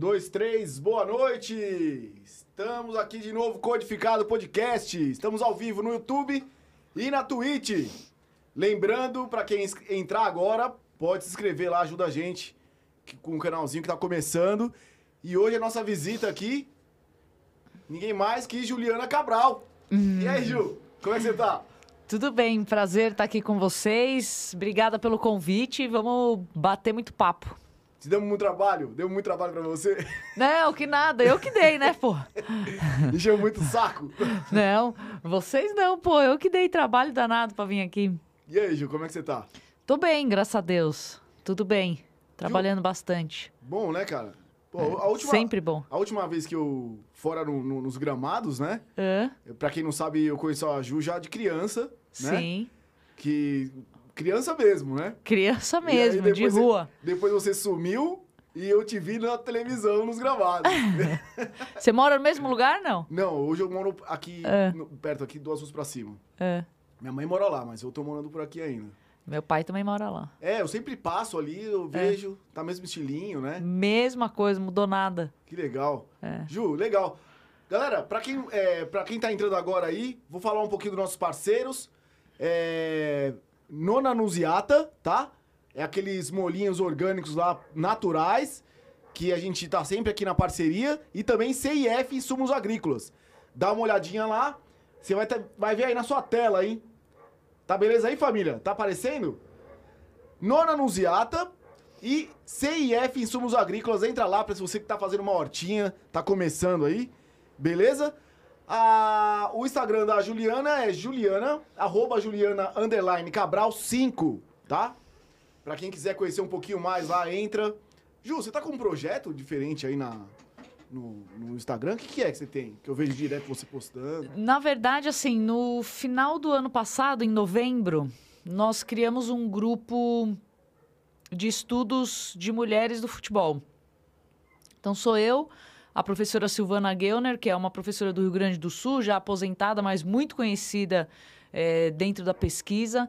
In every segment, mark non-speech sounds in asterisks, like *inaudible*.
Dois, três, boa noite! Estamos aqui de novo, Codificado Podcast. Estamos ao vivo no YouTube e na Twitch. Lembrando, para quem entrar agora, pode se inscrever lá, ajuda a gente com o canalzinho que tá começando. E hoje a nossa visita aqui, ninguém mais que Juliana Cabral. E aí, Ju, como é que você tá? Tudo bem, prazer estar aqui com vocês. Obrigada pelo convite. Vamos bater muito papo. Te demos muito trabalho? Deu muito trabalho pra você? *laughs* Não, que nada. Eu que dei, né, pô? *laughs* Encheu muito saco? *laughs* Não, vocês não, pô. Eu que dei trabalho danado pra vir aqui. E aí, Ju, como é que você tá? Tô bem, graças a Deus. Tudo bem. Trabalhando Ju... bastante. Bom, né, cara? Pô, a última, Sempre bom. A última vez que eu fora no, no, nos gramados, né? É. Pra quem não sabe, eu conheço a Ju já de criança, né? Sim. Que Criança mesmo, né? Criança mesmo, aí, de rua. Você, depois você sumiu e eu te vi na televisão, nos gravados. *laughs* você mora no mesmo lugar, não? Não, hoje eu moro aqui, é. no, perto aqui, duas ruas pra cima. É. Minha mãe mora lá, mas eu tô morando por aqui ainda. Meu pai também mora lá. É, eu sempre passo ali, eu é. vejo, é. tá mesmo estilinho, né? Mesma coisa, mudou nada. Que legal. É. Ju, legal. Galera, pra quem, é, pra quem tá entrando agora aí, vou falar um pouquinho dos nossos parceiros. É, Nona Nuziata, tá? É aqueles molinhos orgânicos lá, naturais, que a gente tá sempre aqui na parceria. E também CIF Insumos Agrícolas. Dá uma olhadinha lá, você vai, ter, vai ver aí na sua tela, hein? Tá beleza aí, família? Tá aparecendo? Nona Nuziata e CIF Insumos Agrícolas. Entra lá pra você que tá fazendo uma hortinha, tá começando aí. Beleza? A, o Instagram da Juliana é Juliana, arroba Juliana, underline, Cabral 5, tá? Pra quem quiser conhecer um pouquinho mais lá, entra. Ju, você tá com um projeto diferente aí na, no, no, Instagram? O que, que, é que você tem? Que eu vejo direto você postando. Na verdade, assim, no final do ano passado, em novembro, nós criamos um grupo de estudos de mulheres do futebol. Então sou eu, a professora Silvana Gellner, que é uma professora do Rio Grande do Sul, já aposentada, mas muito conhecida é, dentro da pesquisa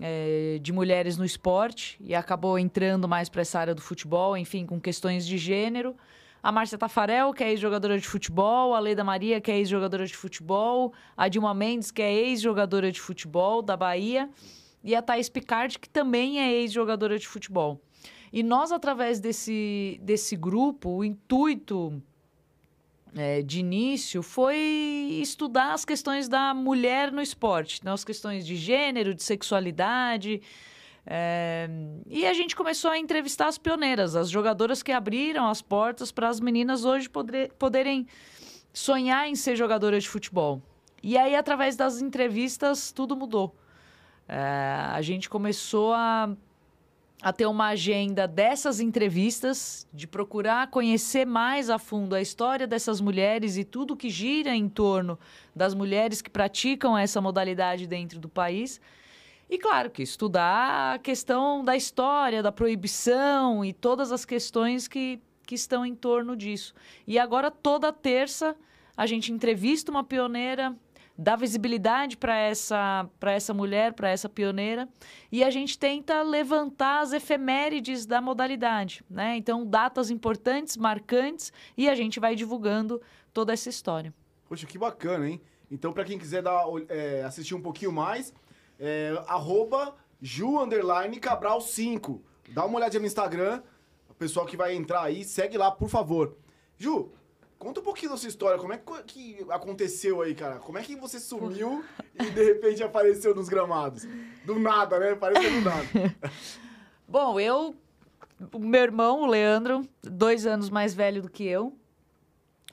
é, de mulheres no esporte e acabou entrando mais para essa área do futebol, enfim, com questões de gênero. A Márcia Tafarel, que é ex-jogadora de futebol, a Leda Maria, que é ex-jogadora de futebol, a Dilma Mendes, que é ex-jogadora de futebol da Bahia, e a Thais Picard, que também é ex-jogadora de futebol. E nós, através desse, desse grupo, o intuito é, de início foi estudar as questões da mulher no esporte, então, as questões de gênero, de sexualidade. É, e a gente começou a entrevistar as pioneiras, as jogadoras que abriram as portas para as meninas hoje poder, poderem sonhar em ser jogadoras de futebol. E aí, através das entrevistas, tudo mudou. É, a gente começou a a ter uma agenda dessas entrevistas, de procurar conhecer mais a fundo a história dessas mulheres e tudo que gira em torno das mulheres que praticam essa modalidade dentro do país. E claro que estudar a questão da história, da proibição e todas as questões que, que estão em torno disso. E agora, toda terça, a gente entrevista uma pioneira dar visibilidade para essa, essa mulher, para essa pioneira, e a gente tenta levantar as efemérides da modalidade, né? Então, datas importantes, marcantes, e a gente vai divulgando toda essa história. Poxa, que bacana, hein? Então, para quem quiser dar, é, assistir um pouquinho mais, é, arroba Ju Cabral 5. Dá uma olhadinha no Instagram, o pessoal que vai entrar aí, segue lá, por favor. Ju, Conta um pouquinho da sua história, como é que, aconteceu aí, cara? Como é que você sumiu e de repente apareceu nos gramados? Do nada, né? Apareceu do nada. *laughs* Bom, eu. Meu irmão, o Leandro, dois anos mais velho do que eu.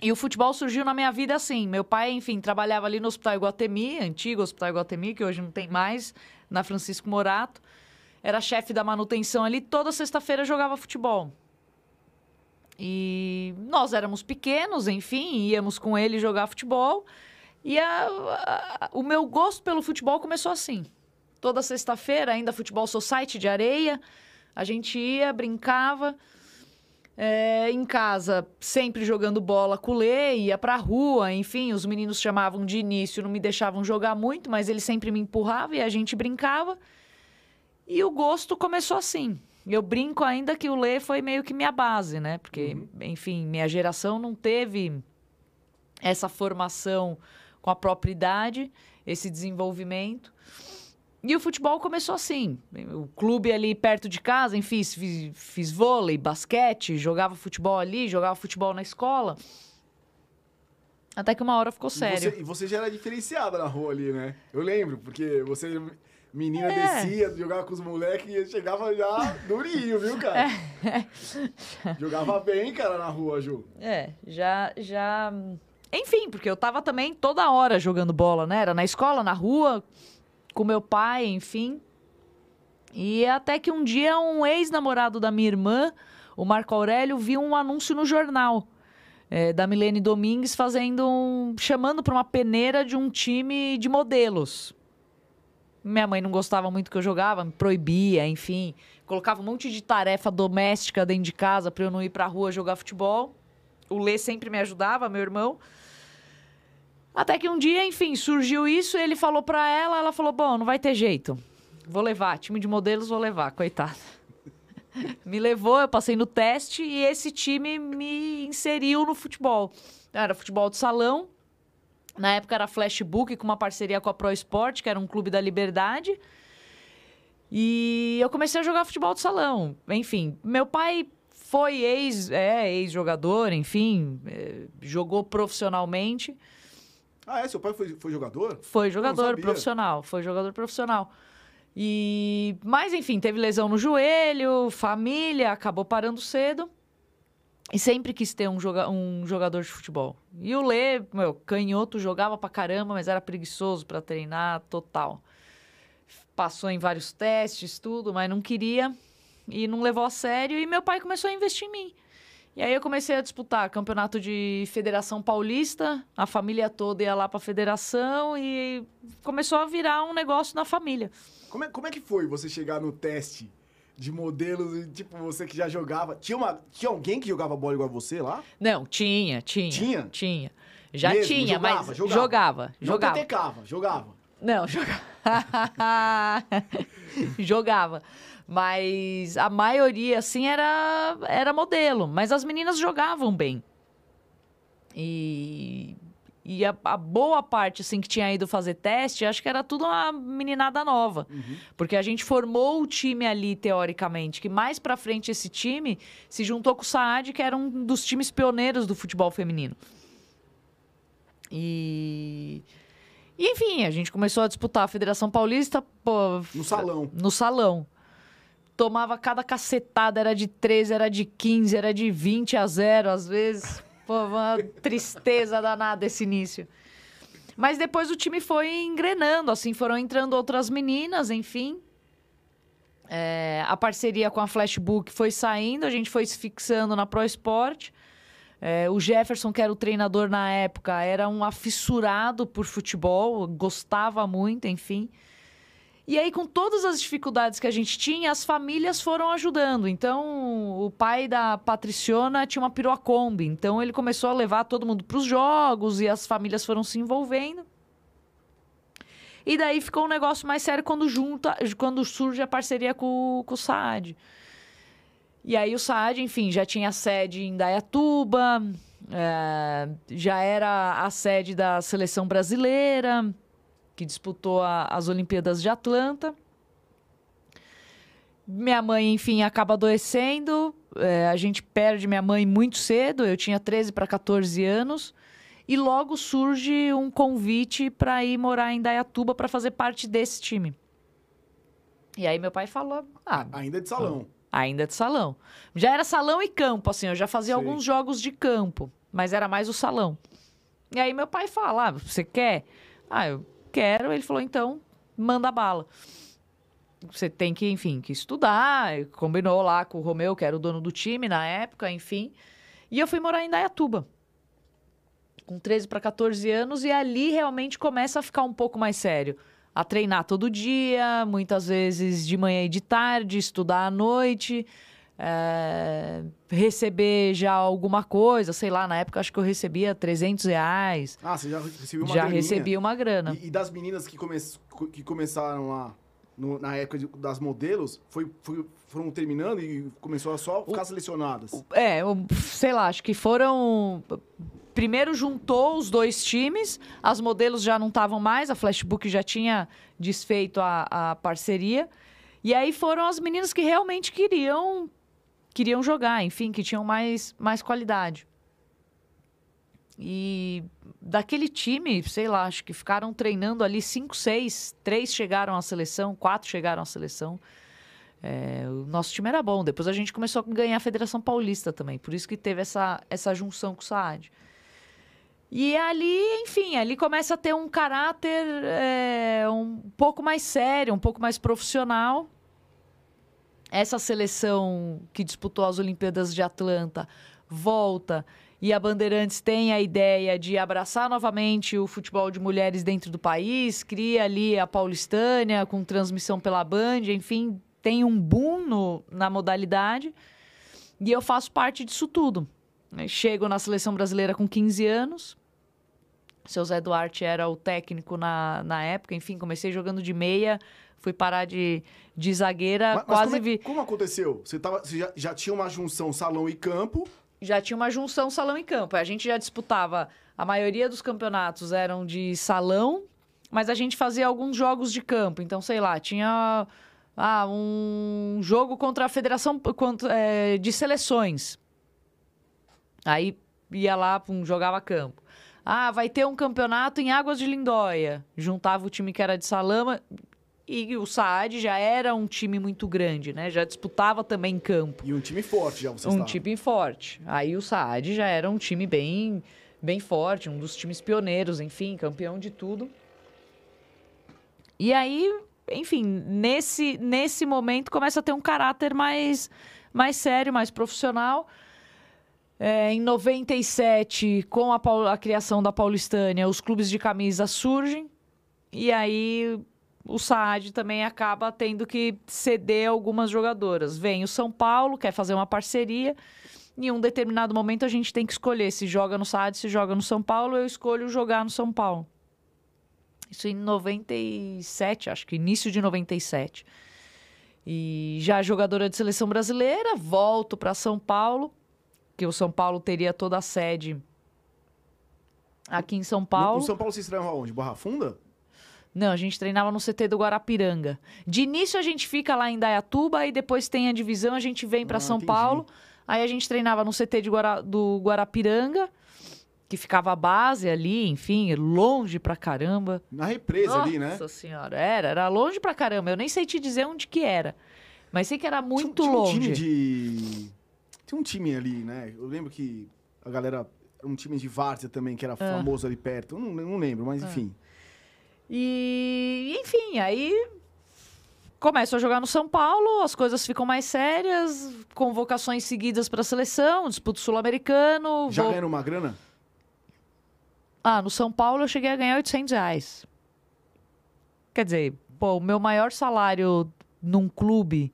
E o futebol surgiu na minha vida assim. Meu pai, enfim, trabalhava ali no Hospital Iguatemi, antigo Hospital Iguatemi, que hoje não tem mais, na Francisco Morato. Era chefe da manutenção ali. Toda sexta-feira jogava futebol. E nós éramos pequenos, enfim, íamos com ele jogar futebol. E a, a, o meu gosto pelo futebol começou assim. Toda sexta-feira, ainda futebol society de areia, a gente ia, brincava. É, em casa, sempre jogando bola com o Lê, ia pra rua, enfim, os meninos chamavam de início, não me deixavam jogar muito, mas ele sempre me empurrava e a gente brincava. E o gosto começou assim. Eu brinco ainda que o Lê foi meio que minha base, né? Porque, Uhum. enfim, minha geração não teve essa formação com a própria idade, esse desenvolvimento. E o futebol começou assim. O clube ali perto de casa, enfim, fiz, fiz vôlei, basquete, jogava futebol ali, jogava futebol na escola. Até que uma hora ficou E sério. você, e você já era diferenciada na rua ali, né? Eu lembro, porque você, menina, É. descia, jogava com os moleques e chegava já durinho, viu, cara? *laughs* Jogava bem, cara, na rua, Ju. É, já, já. Enfim, porque eu tava também toda hora jogando bola, né? Era na escola, na rua, com meu pai, enfim. E até que um dia um ex-namorado da minha irmã, o Marco Aurélio, viu um anúncio no jornal. é, da Milene Domingues fazendo um. chamando para uma peneira de um time de modelos. Minha mãe não gostava muito que eu jogava, me proibia, enfim. Colocava um monte de tarefa doméstica dentro de casa para eu não ir pra rua jogar futebol. O Lê sempre me ajudava, meu irmão. Até que um dia, enfim, surgiu isso, ele falou pra ela, ela falou: "Bom, não vai ter jeito. Vou levar, time de modelos vou levar, coitada". *laughs* me levou, eu passei no teste e esse time me inseriu no futebol. Era futebol de salão. Na época era Flashbook com uma parceria com a Pro Sport, que era um clube da Liberdade. E eu comecei a jogar futebol de salão. Enfim, meu pai foi ex, é, ex-jogador, enfim, é, jogou profissionalmente. Ah, é? Seu pai foi, foi jogador? Foi jogador profissional, foi jogador profissional. E, mas enfim, teve lesão no joelho, família, acabou parando cedo. E sempre quis ter um, joga um jogador de futebol. E o Lê, meu, canhoto, jogava pra caramba, mas era preguiçoso pra treinar, total. Passou em vários testes, tudo, mas não queria e não levou a sério. E meu pai começou a investir em mim. E aí eu comecei a disputar campeonato de Federação Paulista, a família toda ia lá pra federação e começou a virar um negócio na família. Como é, como é que foi você chegar no teste de modelos tipo, você que já jogava? Tinha, uma, tinha alguém que jogava bola igual a você lá? Não, tinha, tinha. Tinha? Tinha. Já Mesmo? tinha, Jogava, mas jogava? jogava. Não Jogava. tetecava, jogava. Não, *laughs* jogava. jogava. Mas a maioria, assim, era, era modelo. Mas as meninas jogavam bem. E, e a, a boa parte, assim, que tinha ido fazer teste, acho que era tudo uma meninada nova. Porque a gente formou o time ali, teoricamente. Que mais pra frente esse time se juntou com o Saad, que era um dos times pioneiros do futebol feminino. E... E, enfim, a gente começou a disputar a Federação Paulista, pô, No salão. no salão. Tomava cada cacetada, era de 13, era de 15, era de 20 a 0, às vezes. Pô, uma tristeza danada esse início. Mas depois o time foi engrenando, assim, foram entrando outras meninas, enfim. É, a parceria com a Flashbook foi saindo, a gente foi se fixando na Pro Sport. É, o Jefferson, que era o treinador na época, era um afissurado por futebol, gostava muito, enfim. E aí, com todas as dificuldades que a gente tinha, as famílias foram ajudando. Então, o pai da Patriciona tinha uma perua Kombi. Então, ele começou a levar todo mundo para os jogos e as famílias foram se envolvendo. E daí ficou um negócio mais sério quando, junta, quando surge a parceria com, com o Saad. E aí o Saad, enfim, já tinha sede em Dayatuba, é, já era a sede da seleção brasileira, que disputou a- as Olimpíadas de Atlanta. Minha mãe, enfim, acaba adoecendo. é, a gente perde minha mãe muito cedo, eu tinha 13 para 14 anos. E logo surge um convite para ir morar em Dayatuba para fazer parte desse time. E aí meu pai falou: Ah, Ainda de salão. Ainda de salão. Já era salão e campo, assim, eu já fazia alguns jogos de campo, mas era mais o salão. E aí meu pai fala: ah, você quer? Ah, eu quero. Ele falou: então, manda bala. Você tem que, enfim, que estudar. Combinou lá com o Romeu, que era o dono do time na época, enfim. E eu fui morar em Dayatuba. Com 13 para 14 anos, e ali realmente começa a ficar um pouco mais sério. A treinar todo dia, muitas vezes de manhã e de tarde, estudar à noite, é, receber já alguma coisa, sei lá, na época acho que eu recebia 300 reais, Ah, você já recebeu uma já graninha? recebi uma grana. E, e das meninas que, come, que começaram lá, no- na época de- das modelos, foi, foi- foram terminando e começou a só ficar selecionadas. É, o- sei lá, acho que foram. Primeiro juntou os dois times, as modelos já não estavam mais, a Flashbook já tinha desfeito a, a parceria. E aí foram as meninas que realmente queriam queriam jogar, enfim, que tinham mais, mais qualidade. E daquele time, sei lá, acho que ficaram treinando ali cinco, seis, três chegaram à seleção, quatro chegaram à seleção. É, o nosso time era bom. Depois a gente começou a ganhar a Federação Paulista também. Por isso que teve essa, essa junção com o Saad. E ali, enfim, ali começa a ter um caráter é, um pouco mais sério, um pouco mais profissional. Essa seleção que disputou as Olimpíadas de Atlanta volta e a Bandeirantes tem a ideia de abraçar novamente o futebol de mulheres dentro do país, cria ali a Paulistânia com transmissão pela Band, enfim, tem um boom no, na modalidade. E eu faço parte disso tudo. né? Chego na seleção brasileira com 15 anos. Seu Zé Duarte era o técnico na, na época, enfim, comecei jogando de meia, fui parar de, de zagueira, Mas, mas quase como, é- vi. como aconteceu? Você, tava, você já, já tinha uma junção salão e campo. já tinha uma junção salão e campo. A gente já disputava, a maioria dos campeonatos eram de salão, mas a gente fazia alguns jogos de campo. Então, sei lá, tinha ah, um jogo contra a Federação é, de Seleções. Aí ia lá, pum, jogava campo. Ah, vai ter um campeonato em Águas de Lindóia. Juntava o time que era de Salama e o Saad já era um time muito grande, né? Já disputava também campo E um time forte já você um time forte. Aí o Saad já era um time bem, bem forte, um dos times pioneiros, enfim, campeão de tudo. E aí, enfim, nesse, nesse momento começa a ter um caráter mais, mais sério, mais profissional. É, em 97, com a, a criação da Paulistânia, os clubes de camisa surgem. E aí o Saad também acaba tendo que ceder algumas jogadoras. Vem o São Paulo, quer fazer uma parceria. Em um determinado momento a gente tem que escolher se joga no Saad, se joga no São Paulo. Eu escolho jogar no São Paulo. Isso em 97, acho que início de 97. E já jogadora de seleção brasileira, volto para São Paulo, que o São Paulo teria toda a sede aqui em São Paulo. no São Paulo vocês treinam aonde? Barra Funda? Não, a gente treinava no CT do Guarapiranga. De início a gente fica lá em Dayatuba e depois tem a divisão, a gente vem para Ah, São entendi. Paulo. Aí a gente treinava no CT Guara- do Guarapiranga, que ficava a base ali, enfim, longe pra caramba. Na represa ali, né? Nossa senhora, era, era longe pra caramba. Eu nem sei te dizer onde que era. Mas sei que era muito tinha, tinha longe. Um time de... Tinha um time ali, né? Eu lembro que a galera... Era um time de Várzea também, que era Ah. famoso ali perto. Eu não, não lembro, mas enfim. E, enfim, aí começo a jogar no São Paulo, as coisas ficam mais sérias, convocações seguidas para a seleção, disputa sul-americano. Já vou- ganhando uma grana? Ah, no São Paulo eu cheguei a ganhar 800 reais. Quer dizer, pô, o meu maior salário num clube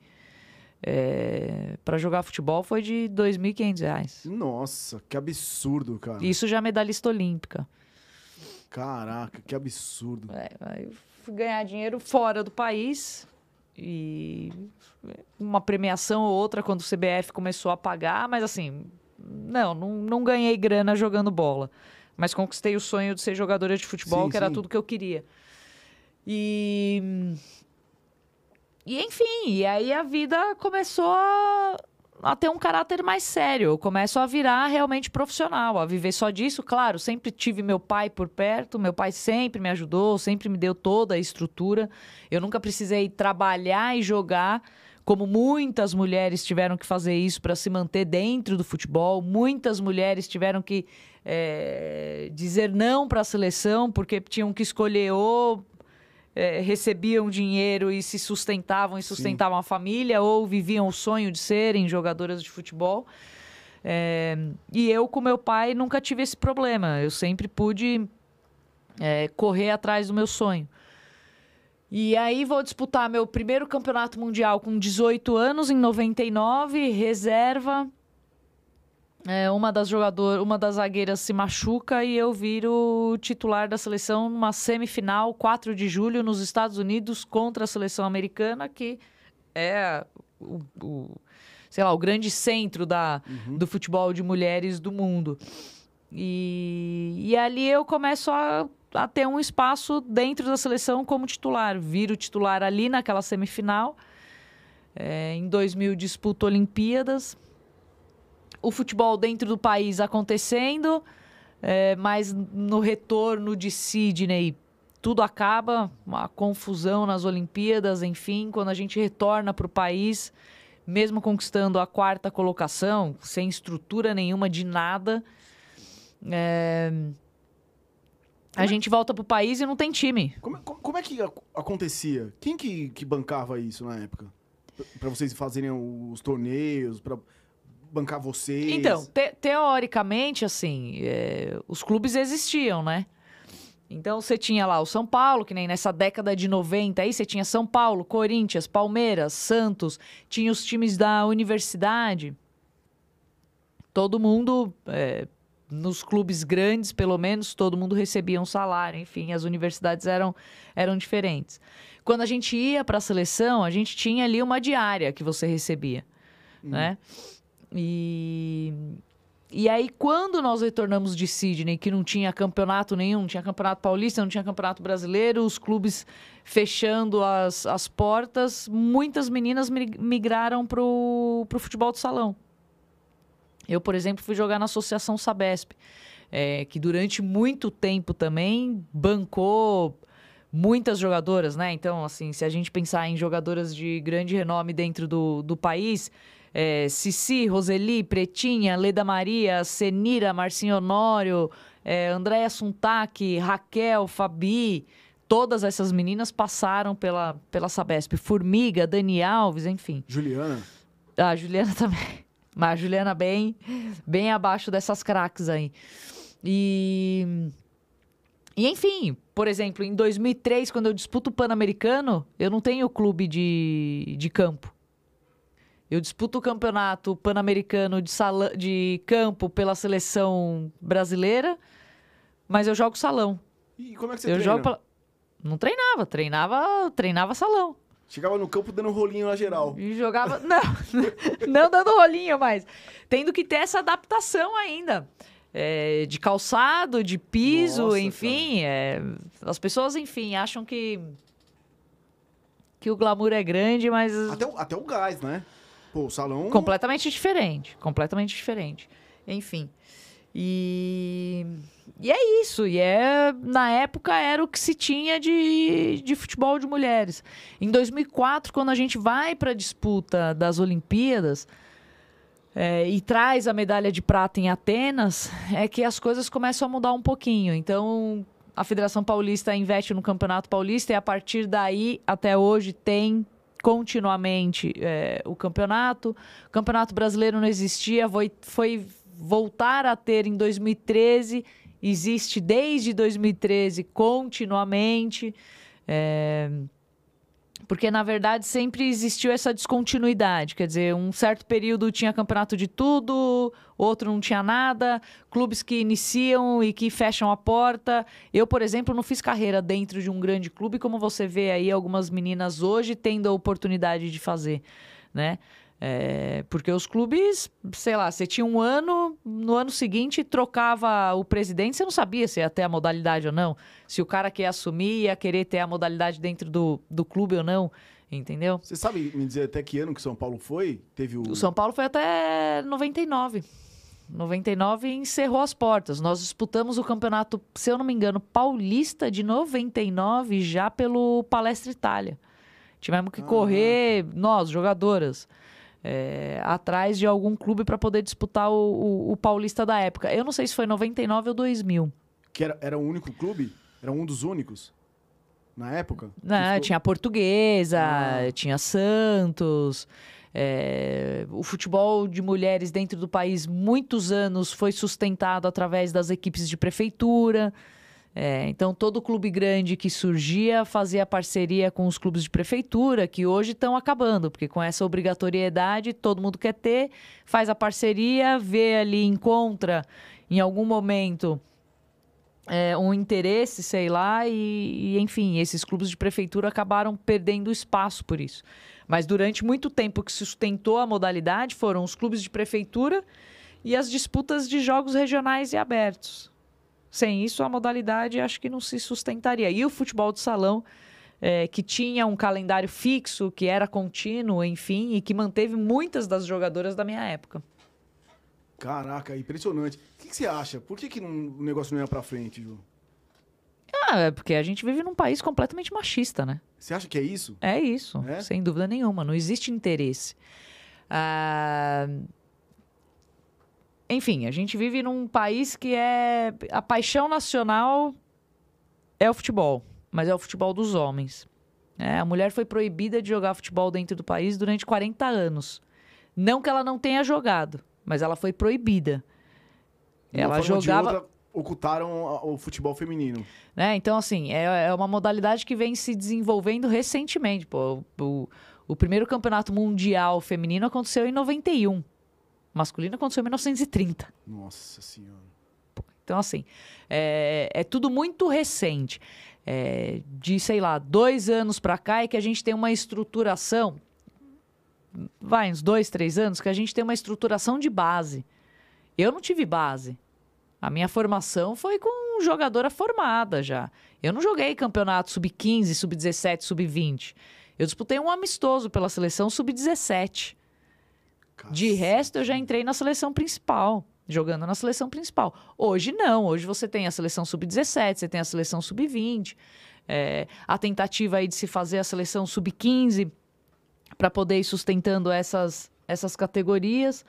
para jogar futebol foi de 2.500 reais. Nossa, que absurdo, cara. Isso já é medalhista olímpica. Caraca, que absurdo. É, aí eu fui ganhar dinheiro fora do país e uma premiação ou outra quando o CBF começou a pagar, mas assim, não, não, não ganhei grana jogando bola. Mas conquistei o sonho de ser jogadora de futebol, Sim, que era sim. tudo que eu queria. E. E enfim, e aí a vida começou a, a ter um caráter mais sério. Eu começo a virar realmente profissional, a viver só disso. Claro, sempre tive meu pai por perto, meu pai sempre me ajudou, sempre me deu toda a estrutura. Eu nunca precisei trabalhar e jogar, como muitas mulheres tiveram que fazer isso para se manter dentro do futebol. Muitas mulheres tiveram que eh, dizer não para a seleção porque tinham que escolher ou eh, recebiam dinheiro e se sustentavam e sustentavam a família ou viviam o sonho de serem jogadoras de futebol. Eh, e eu, com meu pai, nunca tive esse problema. Eu sempre pude eh, correr atrás do meu sonho. E aí vou disputar meu primeiro campeonato mundial com 18 anos, em 99, reserva. É, uma das jogadoras, uma das zagueiras se machuca e eu viro titular da seleção numa semifinal, 4 de julho, nos Estados Unidos, contra a seleção americana, que é o, o sei lá, o grande centro da, uhum. do futebol de mulheres do mundo. E, e ali eu começo a, a ter um espaço dentro da seleção como titular. Viro titular ali naquela semifinal. É, em 2000 disputo Olimpíadas. O futebol dentro do país acontecendo, é, mas no retorno de Sydney tudo acaba, uma confusão nas Olimpíadas, enfim, quando a gente retorna para o país, mesmo conquistando a quarta colocação, sem estrutura nenhuma de nada, é... a gente volta pro país e não tem time. Como, como é que acontecia? Quem que, que bancava isso na época? Para vocês fazerem os torneios, para bancar vocês? Então, te teoricamente, assim, é... os clubes existiam, né? Então você tinha lá o São Paulo, que nem nessa década de 90 aí, você tinha São Paulo, Corinthians, Palmeiras, Santos, tinha os times da universidade. Todo mundo, é, nos clubes grandes, pelo menos, todo mundo recebia um salário. Enfim, as universidades eram, eram diferentes. Quando a gente ia para a seleção, a gente tinha ali uma diária que você recebia, hum. né? E e aí, quando nós retornamos de Sydney, que não tinha campeonato nenhum, não tinha campeonato paulista, não tinha campeonato brasileiro, os clubes fechando as, as portas, muitas meninas migraram para o futebol de salão. Eu, por exemplo, fui jogar na Associação Sabesp, é, que durante muito tempo também bancou muitas jogadoras, né? Então, assim, se a gente pensar em jogadoras de grande renome dentro do, do país, é, Cici, Roseli, Pretinha, Leda Maria, Senira, Marcinho Honório, é, Andréia Suntac, Raquel, Fabi, todas essas meninas passaram pela, pela Sabesp. Formiga, Dani Alves, enfim. Juliana? Ah, Juliana *laughs* também. Mas a Juliana bem, bem abaixo dessas craques aí. E... E enfim, por exemplo, em 2003, quando eu disputo o Pan-Americano, eu não tenho clube de, de campo. Eu disputo o campeonato pan-americano de, de campo pela seleção brasileira, mas eu jogo salão. E como é que você eu treina? Jogo pra... Não treinava, treinava, treinava salão. Chegava no campo dando rolinho na geral. E jogava. *laughs* Não, não dando rolinho, mas tendo que ter essa adaptação ainda. É, de calçado, de piso, Nossa, enfim. É, as pessoas, enfim, acham que. que o glamour é grande, mas. Até, até o gás, né? Pô, o salão. Completamente diferente. Completamente diferente. Enfim. E. E é isso. E é. Na época era o que se tinha de, de futebol de mulheres. Em 2004, quando a gente vai para a disputa das Olimpíadas. É, e traz a medalha de prata em Atenas, é que as coisas começam a mudar um pouquinho. Então, a Federação Paulista investe no Campeonato Paulista e a partir daí, até hoje, tem continuamente é, o campeonato. O campeonato brasileiro não existia, foi, foi voltar a ter em 2013, existe desde 2013 continuamente. É, porque, na verdade, sempre existiu essa descontinuidade. Quer dizer, um certo período tinha campeonato de tudo, outro não tinha nada, clubes que iniciam e que fecham a porta. Eu, por exemplo, não fiz carreira dentro de um grande clube, como você vê aí algumas meninas hoje tendo a oportunidade de fazer, né? É, porque os clubes, sei lá, você tinha um ano, no ano seguinte trocava o presidente, você não sabia se ia ter a modalidade ou não. Se o cara que ia assumir ia querer ter a modalidade dentro do, do clube ou não, entendeu? Você sabe me dizer até que ano que São Paulo foi? Teve o... o São Paulo foi até 99. 99 encerrou as portas. Nós disputamos o campeonato, se eu não me engano, paulista de 99 já pelo Palestra Itália. Tivemos que ah. correr, nós, jogadoras é, atrás de algum clube para poder disputar o, o, o, Paulista da época. Eu não sei se foi 99 ou 2000. Que era, era o único clube? Era um dos únicos? Na época? Não, tinha Portuguesa, ah. tinha Santos. É, o futebol de mulheres dentro do país, muitos anos, foi sustentado através das equipes de prefeitura. É, então, todo clube grande que surgia fazia parceria com os clubes de prefeitura, que hoje estão acabando, porque com essa obrigatoriedade todo mundo quer ter, faz a parceria, vê ali, encontra em algum momento é, um interesse, sei lá, e, e, enfim, esses clubes de prefeitura acabaram perdendo espaço por isso. Mas durante muito tempo que sustentou a modalidade foram os clubes de prefeitura e as disputas de jogos regionais e abertos. Sem isso, a modalidade acho que não se sustentaria. E o futebol de salão, é, que tinha um calendário fixo, que era contínuo, enfim, e que manteve muitas das jogadoras da minha época. Caraca, impressionante. O que, que você acha? Por que, que não, o negócio não ia pra frente, Ju? Ah, é porque a gente vive num país completamente machista, né? Você acha que é isso? É isso, é? sem dúvida nenhuma. Não existe interesse. Ah, enfim, a gente vive num país que é. A paixão nacional é o futebol, mas é o futebol dos homens. É, a mulher foi proibida de jogar futebol dentro do país durante 40 anos. Não que ela não tenha jogado, mas ela foi proibida. De ela jogava. Outra, ocultaram o futebol feminino. Né? Então, assim, é, é uma modalidade que vem se desenvolvendo recentemente. Pô, o, o primeiro campeonato mundial feminino aconteceu em 91 masculino aconteceu em 1930. Nossa Senhora. Então, assim, é, é tudo muito recente. É, de, sei lá, dois anos para cá é que a gente tem uma estruturação. Vai, uns dois, três anos, que a gente tem uma estruturação de base. Eu não tive base. A minha formação foi com jogadora formada já. Eu não joguei campeonato sub-15, sub-17, sub-20. Eu disputei um amistoso pela seleção sub-17. De resto, eu já entrei na seleção principal, jogando na seleção principal. Hoje não, hoje você tem a seleção sub-17, você tem a seleção sub-20, é, a tentativa aí de se fazer a seleção sub-15 para poder ir sustentando essas, essas categorias.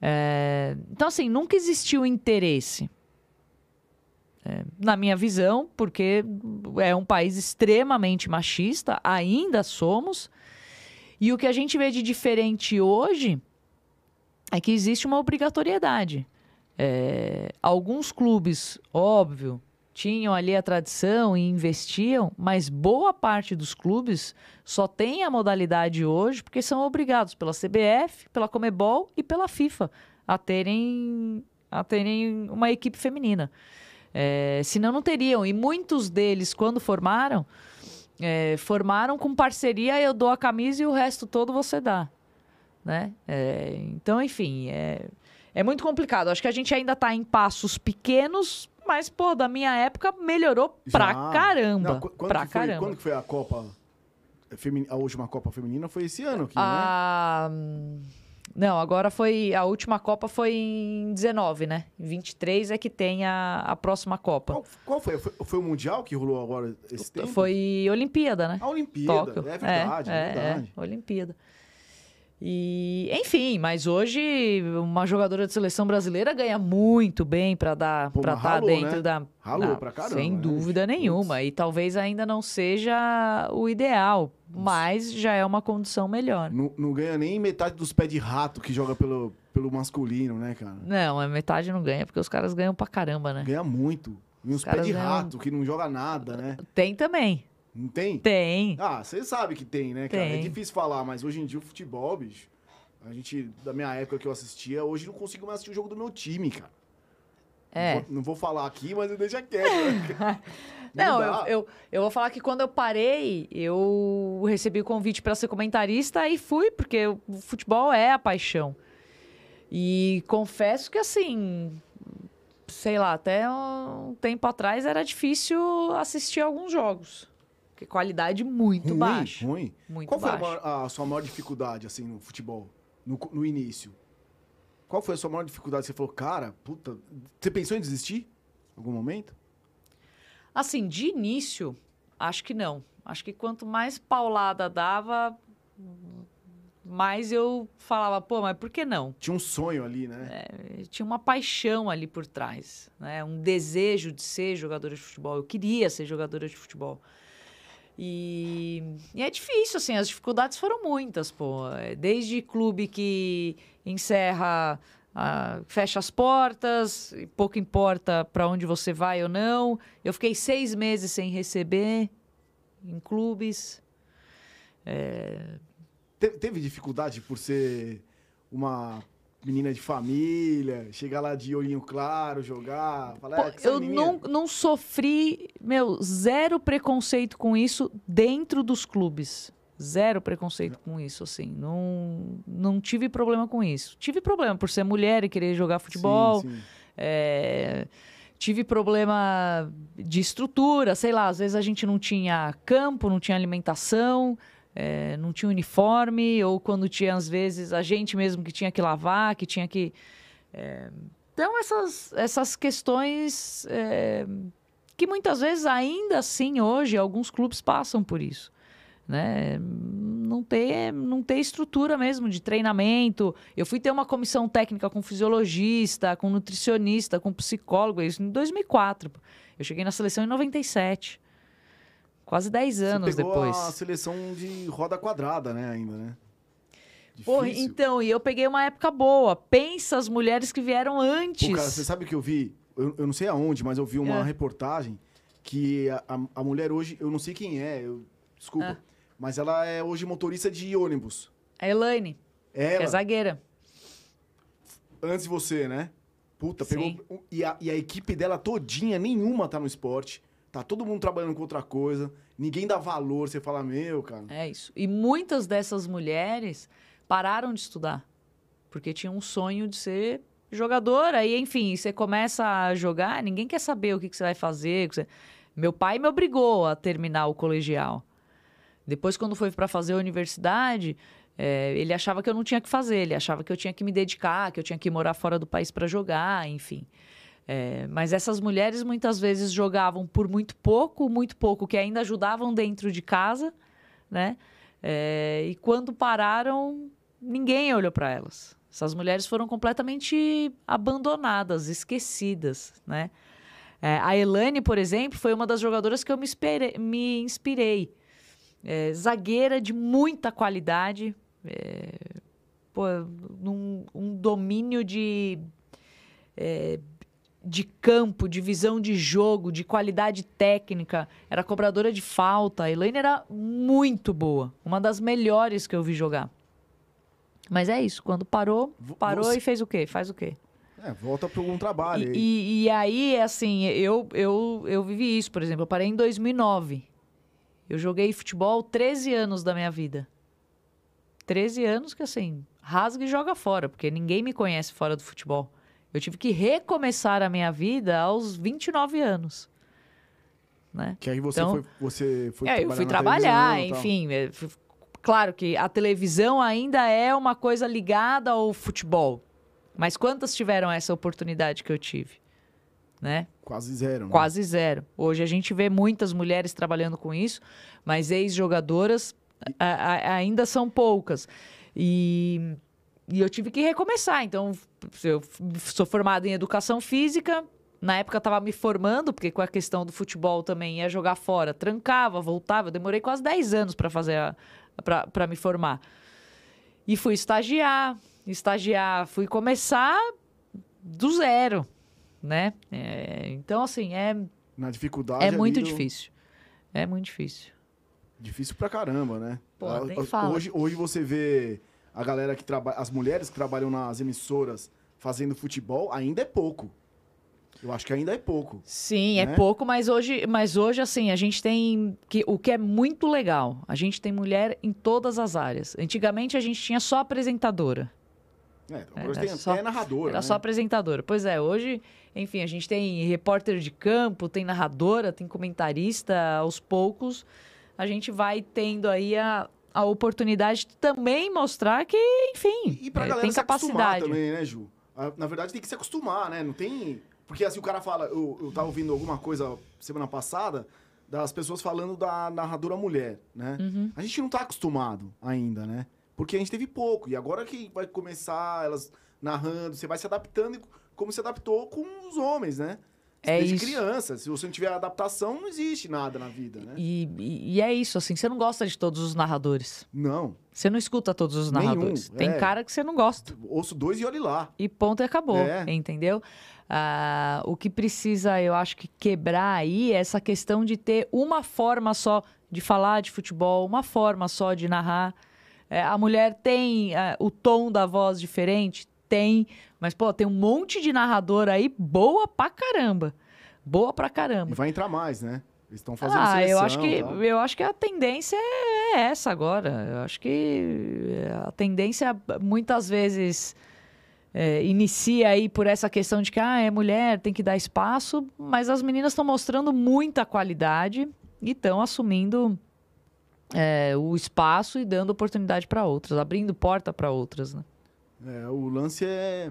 É, então, assim, nunca existiu interesse. É, na minha visão, porque é um país extremamente machista, ainda somos. E o que a gente vê de diferente hoje é que existe uma obrigatoriedade. É, alguns clubes, óbvio, tinham ali a tradição e investiam, mas boa parte dos clubes só tem a modalidade hoje porque são obrigados pela CBF, pela Comebol e pela FIFA a terem, a terem uma equipe feminina. É, senão não teriam. E muitos deles, quando formaram, é, formaram com parceria, eu dou a camisa e o resto todo você dá né? É, então, enfim, é, é muito complicado. Acho que a gente ainda está em passos pequenos, mas, pô, da minha época melhorou Já. pra caramba. Não, quando pra foi, caramba. Quando que foi a Copa? A última Copa Feminina foi esse ano aqui, né? ah, né? Não, agora foi. A última Copa foi em 19, né? Em 23 é que tem a, a próxima Copa. Qual, qual foi? foi? foi? o Mundial que rolou agora esse tempo? Foi Olimpíada, né? A Olimpíada, Tóquio. é verdade, é, é verdade. É, Olimpíada. E, enfim, mas hoje uma jogadora de seleção brasileira ganha muito bem para dar para estar tá dentro né? da, ralou pra caramba, sem né? dúvida nenhuma. E talvez ainda não seja o ideal, mas já é uma condição melhor. Não, não ganha nem metade dos pés de rato que joga pelo, pelo masculino, né, cara? Não, a metade não ganha, porque os caras ganham pra caramba, né? Ganha muito. E uns pés de ganham... rato que não joga nada, né? Tem também. Não tem? Tem. Ah, você sabe que tem, né, cara? É tem. É difícil falar, mas hoje em dia o futebol, bicho. A gente, da minha época que eu assistia, hoje não consigo mais assistir o jogo do meu time, cara. É. Não vou, não vou falar aqui, mas eu deixa quieto. Né? *laughs* não, *laughs* não eu, eu, eu, vou falar que quando eu parei, eu recebi o convite para ser comentarista e fui, porque o futebol é a paixão. E confesso que, assim, sei lá, até um tempo atrás era difícil assistir alguns jogos. Porque qualidade muito ruim, baixa. Ruim. Muito Qual baixa. foi a, maior, a, sua maior dificuldade, assim, no futebol? No, no início? Qual foi a sua maior dificuldade? Você falou, cara, puta. Você pensou em desistir? Em algum momento? Assim, de início, acho que não. Acho que quanto mais paulada dava, mais eu falava, pô, mas por que não? Tinha um sonho ali, né? É, tinha uma paixão ali por trás, né? Um desejo de ser jogadora de futebol. Eu queria ser jogadora de futebol. E, e, é difícil, assim, as dificuldades foram muitas, pô. Desde clube que encerra ah, fecha as portas, pouco importa para onde você vai ou não. Eu fiquei seis meses sem receber em clubes. É, Te- teve dificuldade por ser uma menina de família, chegar lá de olhinho claro, jogar, falar, Pô, é, eu não, não sofri, meu, zero preconceito com isso dentro dos clubes. Zero preconceito com isso, assim. Não, não tive problema com isso. Tive problema por ser mulher e querer jogar futebol. Sim, sim. É, tive problema de estrutura, sei lá, às vezes a gente não tinha campo, não tinha alimentação, é, não tinha uniforme, ou quando tinha, às vezes, a gente mesmo que tinha que lavar, que tinha que. é, então, essas, essas questões é, que muitas vezes, ainda assim, hoje, alguns clubes passam por isso. Né? Não ter, não ter estrutura mesmo de treinamento. Eu fui ter uma comissão técnica com fisiologista, com nutricionista, com psicólogo, isso em 2004. pô. Eu cheguei na seleção em 97. Quase 10 anos Você pegou depois. a seleção de roda quadrada, né, ainda, né? Porra, então, e eu peguei uma época boa. Pensa as mulheres que vieram antes. Pô, cara, você sabe que eu vi, eu, eu não sei aonde, mas eu vi uma É. reportagem que a, a- a mulher hoje, eu não sei quem é, eu- desculpa, É. mas ela é hoje motorista de ônibus. A Elaine, que Ela, é zagueira. antes de você, né? Puta, Sim. pegou. E a, e a equipe dela todinha, nenhuma tá no esporte. Tá todo mundo trabalhando com outra coisa. Ninguém dá valor. Você fala, meu, cara. É isso. E muitas dessas mulheres pararam de estudar. Porque tinham um sonho de ser jogadora. Aí, enfim, você começa a jogar, ninguém quer saber o que, que você vai fazer. que você- Meu pai me obrigou a terminar o colegial. Depois, quando foi para fazer a universidade, é, ele achava que eu não tinha que fazer. Ele achava que eu tinha que me dedicar, que eu tinha que morar fora do país para jogar, enfim. É, mas essas mulheres muitas vezes jogavam por muito pouco, muito pouco, que ainda ajudavam dentro de casa, né? É, e quando pararam, ninguém olhou para elas. Essas mulheres foram completamente abandonadas, esquecidas, né? É, a Elane, por exemplo, foi uma das jogadoras que eu me, espere- me inspirei. É, zagueira de muita qualidade, é, pô, num, um domínio de, é, de campo, de visão de jogo, de qualidade técnica. Era cobradora de falta. A Elaine era muito boa. Uma das melhores que eu vi jogar. Mas é isso. Quando parou, parou você- e fez o quê? Faz o quê? É, volta pra algum trabalho E, aí. e, e aí, assim, eu, eu, eu vivi isso, por exemplo. Eu parei em 2009. Eu joguei futebol 13 anos da minha vida. 13 anos que, assim, rasga e joga fora, porque ninguém me conhece fora do futebol. Eu tive que recomeçar a minha vida aos 29 anos. Né? Que aí você Então- foi, você foi É, eu fui trabalhar, enfim. é, Claro que a televisão ainda é uma coisa ligada ao futebol. Mas quantas tiveram essa oportunidade que eu tive? Né? Quase zero. né? Quase zero. Hoje a gente vê muitas mulheres trabalhando com isso, mas ex-jogadoras ainda são poucas. E, e eu tive que recomeçar. Então, eu sou formada em educação física. Na época eu estava me formando, porque com a questão do futebol também ia jogar fora. Trancava, voltava. Eu demorei quase 10 anos para fazer para me formar. E fui estagiar. Estagiar, fui começar do zero, né? É, então, assim, é, Na dificuldade. é muito difícil. É muito difícil. Difícil pra caramba, né? Pô, Ah. Hoje, hoje você vê a galera que trabalha, as mulheres que trabalham nas emissoras fazendo futebol, ainda é pouco. Eu acho que ainda é pouco. Sim, é Né? pouco, mas hoje, mas hoje, assim, a gente tem. Que, o que é muito legal, a gente tem mulher em todas as áreas. Antigamente a gente tinha só apresentadora. É, Era hoje tem só- até narradora. Era né? só apresentadora. Pois é, hoje, enfim, a gente tem repórter de campo, tem narradora, tem comentarista, aos poucos. A gente vai tendo aí a, a oportunidade de também mostrar que, enfim, E pra é, galera tem se acostumar capacidade. também, né, Ju? Ah, Na verdade, tem que se acostumar, né? Não tem. Porque assim, o cara fala. Eu, eu tava ouvindo alguma coisa semana passada das pessoas falando da narradora mulher, né? Uhum. A gente não tá acostumado ainda, né? Porque a gente teve pouco. E agora que vai começar elas narrando, você vai se adaptando como se adaptou com os homens, né? É desde isso. criança. Se você não tiver adaptação, não existe nada na vida, né? E, e- e é isso, assim, você não gosta de todos os narradores. Não. Você não escuta todos os Nenhum, narradores. Tem é. cara que você não gosta. Ouço dois e olhe lá. E ponto e acabou, É. entendeu? Ah, o que precisa, eu acho que quebrar aí é essa questão de ter uma forma só de falar de futebol, uma forma só de narrar. É, a mulher tem ah, o tom da voz diferente? Tem. Mas, pô, tem um monte de narrador aí boa pra caramba. Boa pra E caramba. vai entrar mais, né? Eles estão fazendo Ah, seleção. eu acho que tal. eu acho que a tendência é essa agora. Eu acho que a tendência muitas vezes é, inicia aí por essa questão de que ah, é mulher, tem que dar espaço, mas as meninas estão mostrando muita qualidade e estão assumindo é, o espaço e dando oportunidade para outras, abrindo porta para outras, né? É, o lance é,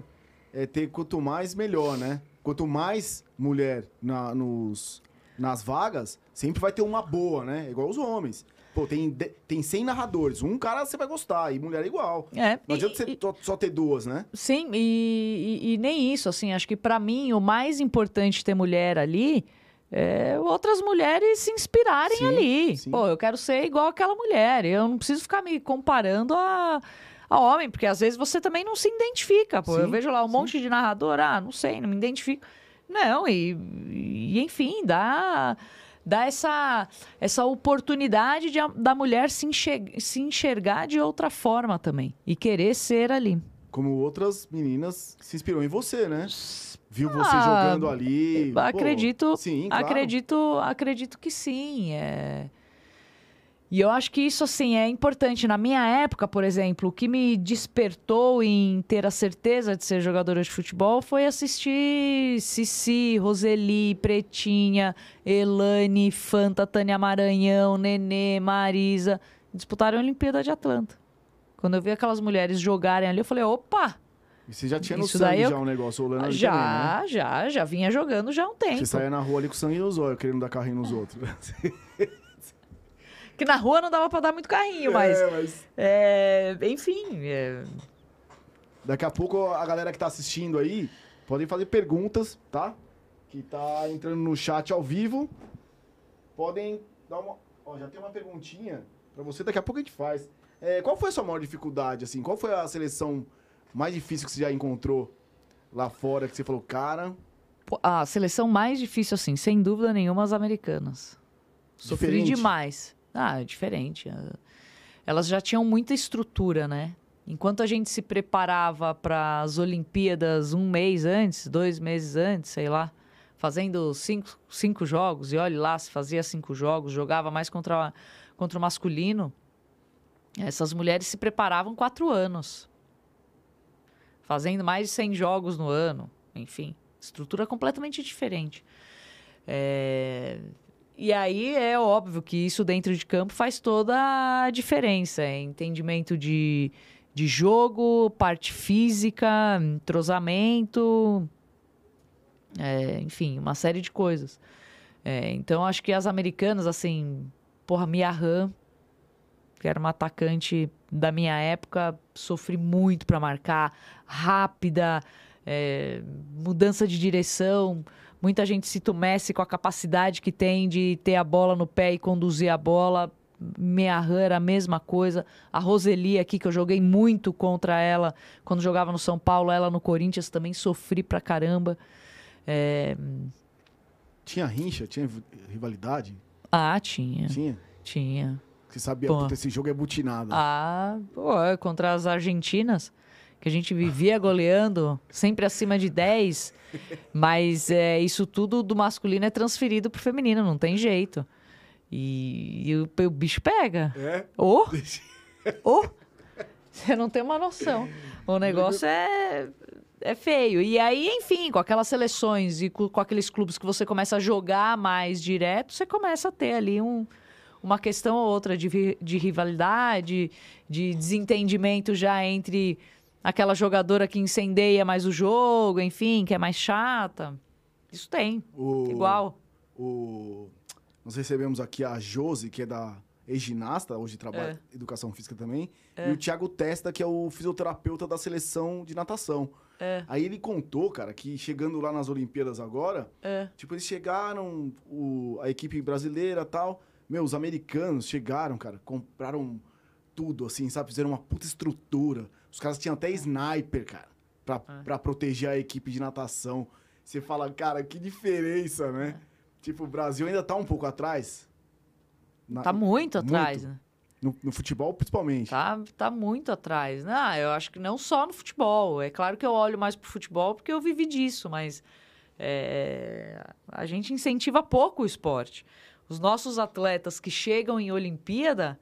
é ter quanto mais, melhor, né? Quanto mais mulher na- nos, nas vagas, sempre vai ter uma boa, né? Igual os homens. Pô, tem, tem 100 narradores. Um cara você vai gostar, e mulher é igual. É, Não e- adianta você e- só- ter duas, né? Sim, e, e- e nem isso, assim, acho que pra mim o mais importante ter mulher ali é outras mulheres se inspirarem Sim, ali. sim. Pô, eu quero ser igual aquela mulher, eu não preciso ficar me comparando a, a homem, porque às vezes você também não se identifica, pô. eu Sim, vejo lá um sim. monte de narrador, ah, não sei, não me identifico. Não, e, e, enfim, dá dá essa, essa oportunidade de, da mulher se, enxer- se enxergar de outra forma também e querer ser ali. Como outras meninas se inspirou em você, né? Viu você Ah, jogando ali. pô, acredito, sim, claro. acredito, acredito que sim. É... E eu acho que isso assim é importante. Na minha época, por exemplo, o que me despertou em ter a certeza de ser jogadora de futebol foi assistir Cici, Roseli, Pretinha, Elane, Fanta, Tânia Maranhão, Nenê, Marisa disputarem a Olimpíada de Atlanta. Quando eu vi aquelas mulheres jogarem ali, eu falei, opa, E você já tinha no Isso sangue eu- já um negócio rolando ali já, também, né? já, já vinha jogando já há um tempo. Você saía na rua ali com sangue nos olhos, querendo dar carrinho nos outros. *laughs* Que na rua não dava pra dar muito carrinho, mas. É, mas é, enfim. é, Daqui a pouco a galera que tá assistindo aí podem fazer perguntas, tá? Que tá entrando no chat ao vivo. Podem dar uma. Ó, já tem uma perguntinha pra você, daqui a pouco a gente faz. É, qual foi a sua maior dificuldade, assim? Qual foi a seleção mais difícil que você já encontrou lá fora que você falou, cara, a seleção mais difícil, assim, sem dúvida nenhuma, as americanas. Sofri Diferente? demais. Ah, é diferente. é. Elas já tinham muita estrutura, né? Enquanto a gente se preparava para as Olimpíadas um mês antes, dois meses antes, sei lá, fazendo cinco, cinco jogos, e olhe lá, se fazia cinco jogos, jogava mais contra, contra o masculino, essas mulheres se preparavam quatro anos, fazendo mais de 100 jogos no ano, enfim, estrutura completamente diferente. É, E aí é óbvio que isso dentro de campo faz toda a diferença. É entendimento de, de jogo, parte física, entrosamento, é, enfim, uma série de coisas. É, então acho que as americanas, assim, porra, Mia Hamm, que era uma atacante da minha época, sofri muito para marcar, rápida, é, mudança de direção. Muita gente cita o Messi com a capacidade que tem de ter a bola no pé e conduzir a bola. Hamm era a mesma coisa. A Roseli aqui, que eu joguei muito contra ela quando jogava no São Paulo, ela no Corinthians também sofri pra caramba. É, tinha rincha, tinha rivalidade? Ah, tinha, Tinha? tinha. Você sabia, Pô. puta, esse jogo é butinado. Ah, pô, é, contra as argentinas, que a gente vivia goleando, sempre acima de 10. Mas é, isso tudo do masculino é transferido pro feminino, não tem jeito. E, e o, o bicho pega. É? Ô! *laughs* Ô! Você não tem uma noção. O negócio é, é feio. E aí, enfim, com aquelas seleções e com, com aqueles clubes que você começa a jogar mais direto, você começa a ter ali um, uma questão ou outra de, de rivalidade, de desentendimento já entre aquela jogadora que incendeia mais o jogo, enfim, que é mais chata. Isso tem. O, Igual. O, nós recebemos aqui a Josi, que é da, ex-ginasta, hoje trabalha É. em educação física também. E o Thiago Testa, que é o fisioterapeuta da seleção de natação. É. Aí ele contou, cara, que chegando lá nas Olimpíadas agora, É. tipo, eles chegaram, o- a equipe brasileira e tal. Meu, os americanos chegaram, cara, compraram tudo, assim, sabe? Fizeram uma puta estrutura. Os caras tinham até sniper, cara, pra, É. pra proteger a equipe de natação. Você fala, cara, que diferença, né? Tipo, o Brasil ainda tá um pouco atrás. Na- Tá muito atrás, né? No, no futebol, principalmente. Tá, tá muito atrás. Não, eu acho que não só no futebol. É claro que eu olho mais pro futebol porque eu vivi disso, mas é, a gente incentiva pouco o esporte. Os nossos atletas que chegam em Olimpíada,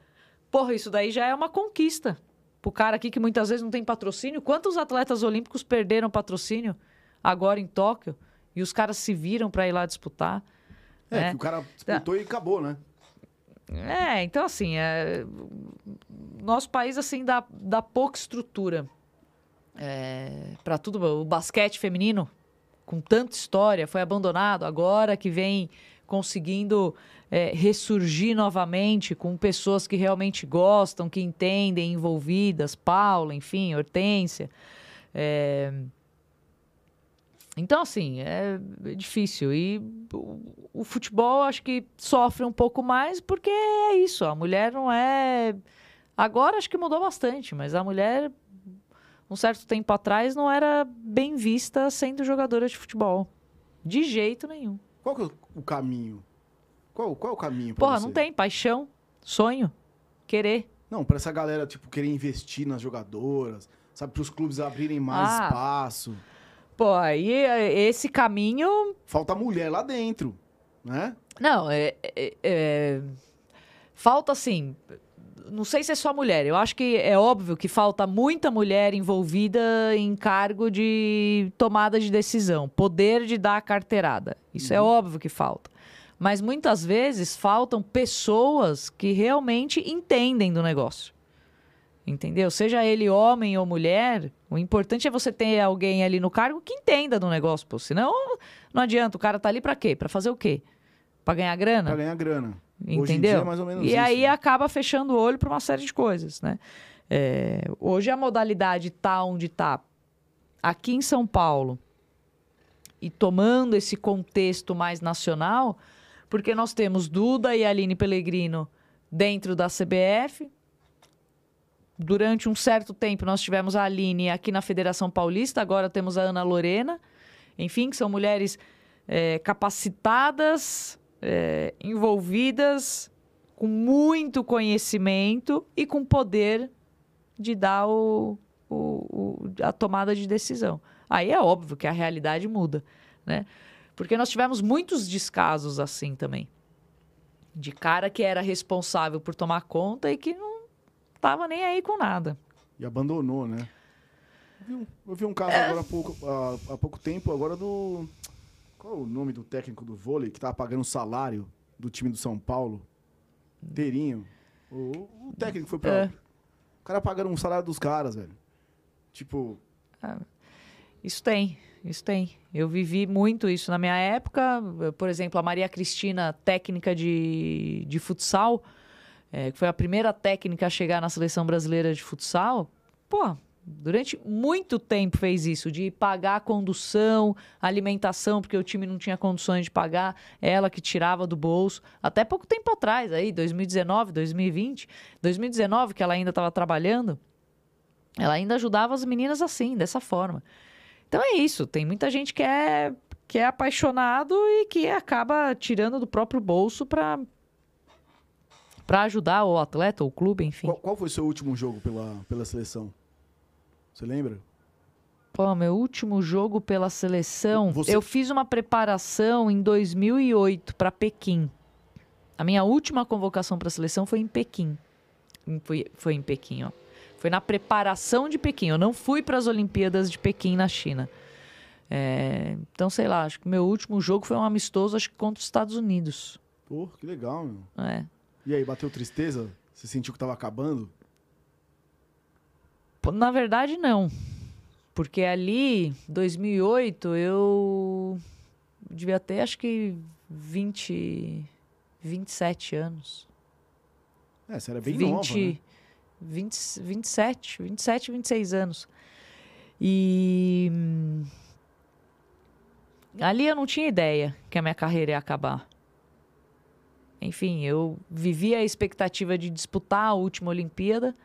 porra, isso daí já é uma conquista. Pro cara aqui que muitas vezes não tem patrocínio. Quantos atletas olímpicos perderam patrocínio agora em Tóquio? E os caras se viram para ir lá disputar. É, né? que o cara disputou e acabou, né? É, então assim, é, nosso país assim dá, dá pouca estrutura é, para tudo. O basquete feminino, com tanta história, foi abandonado. Agora que vem conseguindo é, ressurgir novamente com pessoas que realmente gostam, que entendem, envolvidas, Paula, enfim, Hortência. É, então, assim, é difícil. E o, o futebol acho que sofre um pouco mais porque é isso. A mulher não é. Agora acho que mudou bastante, mas a mulher, um certo tempo atrás, não era bem vista sendo jogadora de futebol. De jeito nenhum. Qual que é o caminho? Qual, qual é o caminho pra Porra, você? não tem paixão, sonho, querer. Não, pra essa galera, tipo, querer investir nas jogadoras, sabe? Pros clubes abrirem mais Ah. espaço. Pô, aí é, esse caminho Falta mulher lá dentro, né? Não, é, é- é- falta assim. Não sei se é só mulher. Eu acho que é óbvio que falta muita mulher envolvida em cargo de tomada de decisão, poder de dar a carteirada. Isso é óbvio que falta. Mas muitas vezes faltam pessoas que realmente entendem do negócio. Entendeu? Seja ele homem ou mulher, o importante é você ter alguém ali no cargo que entenda do negócio, pô. Senão não adianta. O cara tá ali pra quê? Pra fazer o quê? Pra ganhar grana? Pra ganhar grana. Entendeu? é e isso, aí né? acaba fechando o olho para uma série de coisas, né? É, hoje a modalidade tá onde tá aqui em São Paulo e tomando esse contexto mais nacional, porque nós temos Duda e Aline Pellegrino dentro da CBF. Durante um certo tempo nós tivemos a Aline aqui na Federação Paulista, agora temos a Ana Lorena. Enfim, que são mulheres é, capacitadas, é, envolvidas, com muito conhecimento e com poder de dar o, o- o- a tomada de decisão. Aí é óbvio que a realidade muda, né? Porque nós tivemos muitos descasos assim também. De cara que era responsável por tomar conta e que não estava nem aí com nada. E abandonou, né? Eu vi um, eu vi um caso É. agora há pouco, há, há pouco tempo, agora do... Qual é o nome do técnico do vôlei que tava pagando o salário do time do São Paulo? Terinho. O, o técnico foi pra... É. O cara pagando um salário dos caras, velho. Tipo, Isso tem, isso tem. Eu vivi muito isso na minha época. Por exemplo, a Maria Cristina, técnica de, de futsal, eh, que foi a primeira técnica a chegar na seleção brasileira de futsal. Pô, durante muito tempo fez isso, de pagar a condução, alimentação, porque o time não tinha condições de pagar, ela que tirava do bolso. Até pouco tempo atrás, aí, 2019, 2020. 2019, que ela ainda estava trabalhando, ela ainda ajudava as meninas assim, dessa forma. Então é isso, tem muita gente que é, que é apaixonado e que acaba tirando do próprio bolso para para ajudar o atleta, o clube, enfim. qual, qual foi o seu último jogo pela, pela seleção? Você lembra? Pô, meu último jogo pela seleção, Você- eu fiz uma preparação em 2008 para Pequim. A minha última convocação para a seleção foi em Pequim. Foi, foi em Pequim, ó. Foi na preparação de Pequim. Eu não fui para as Olimpíadas de Pequim na China. É, então, sei lá, acho que meu último jogo foi um amistoso, acho que contra os Estados Unidos. Pô, que legal, meu. É. E aí, bateu tristeza? Você sentiu que tava acabando? Na verdade, não. Porque ali, 2008, eu devia ter, acho que 20, 27 anos. É, você era bem 20, nova, né? 20, 27, 27, 26 anos. E hum, ali eu não tinha ideia que a minha carreira ia acabar. Enfim, eu vivia a expectativa de disputar a última Olimpíada.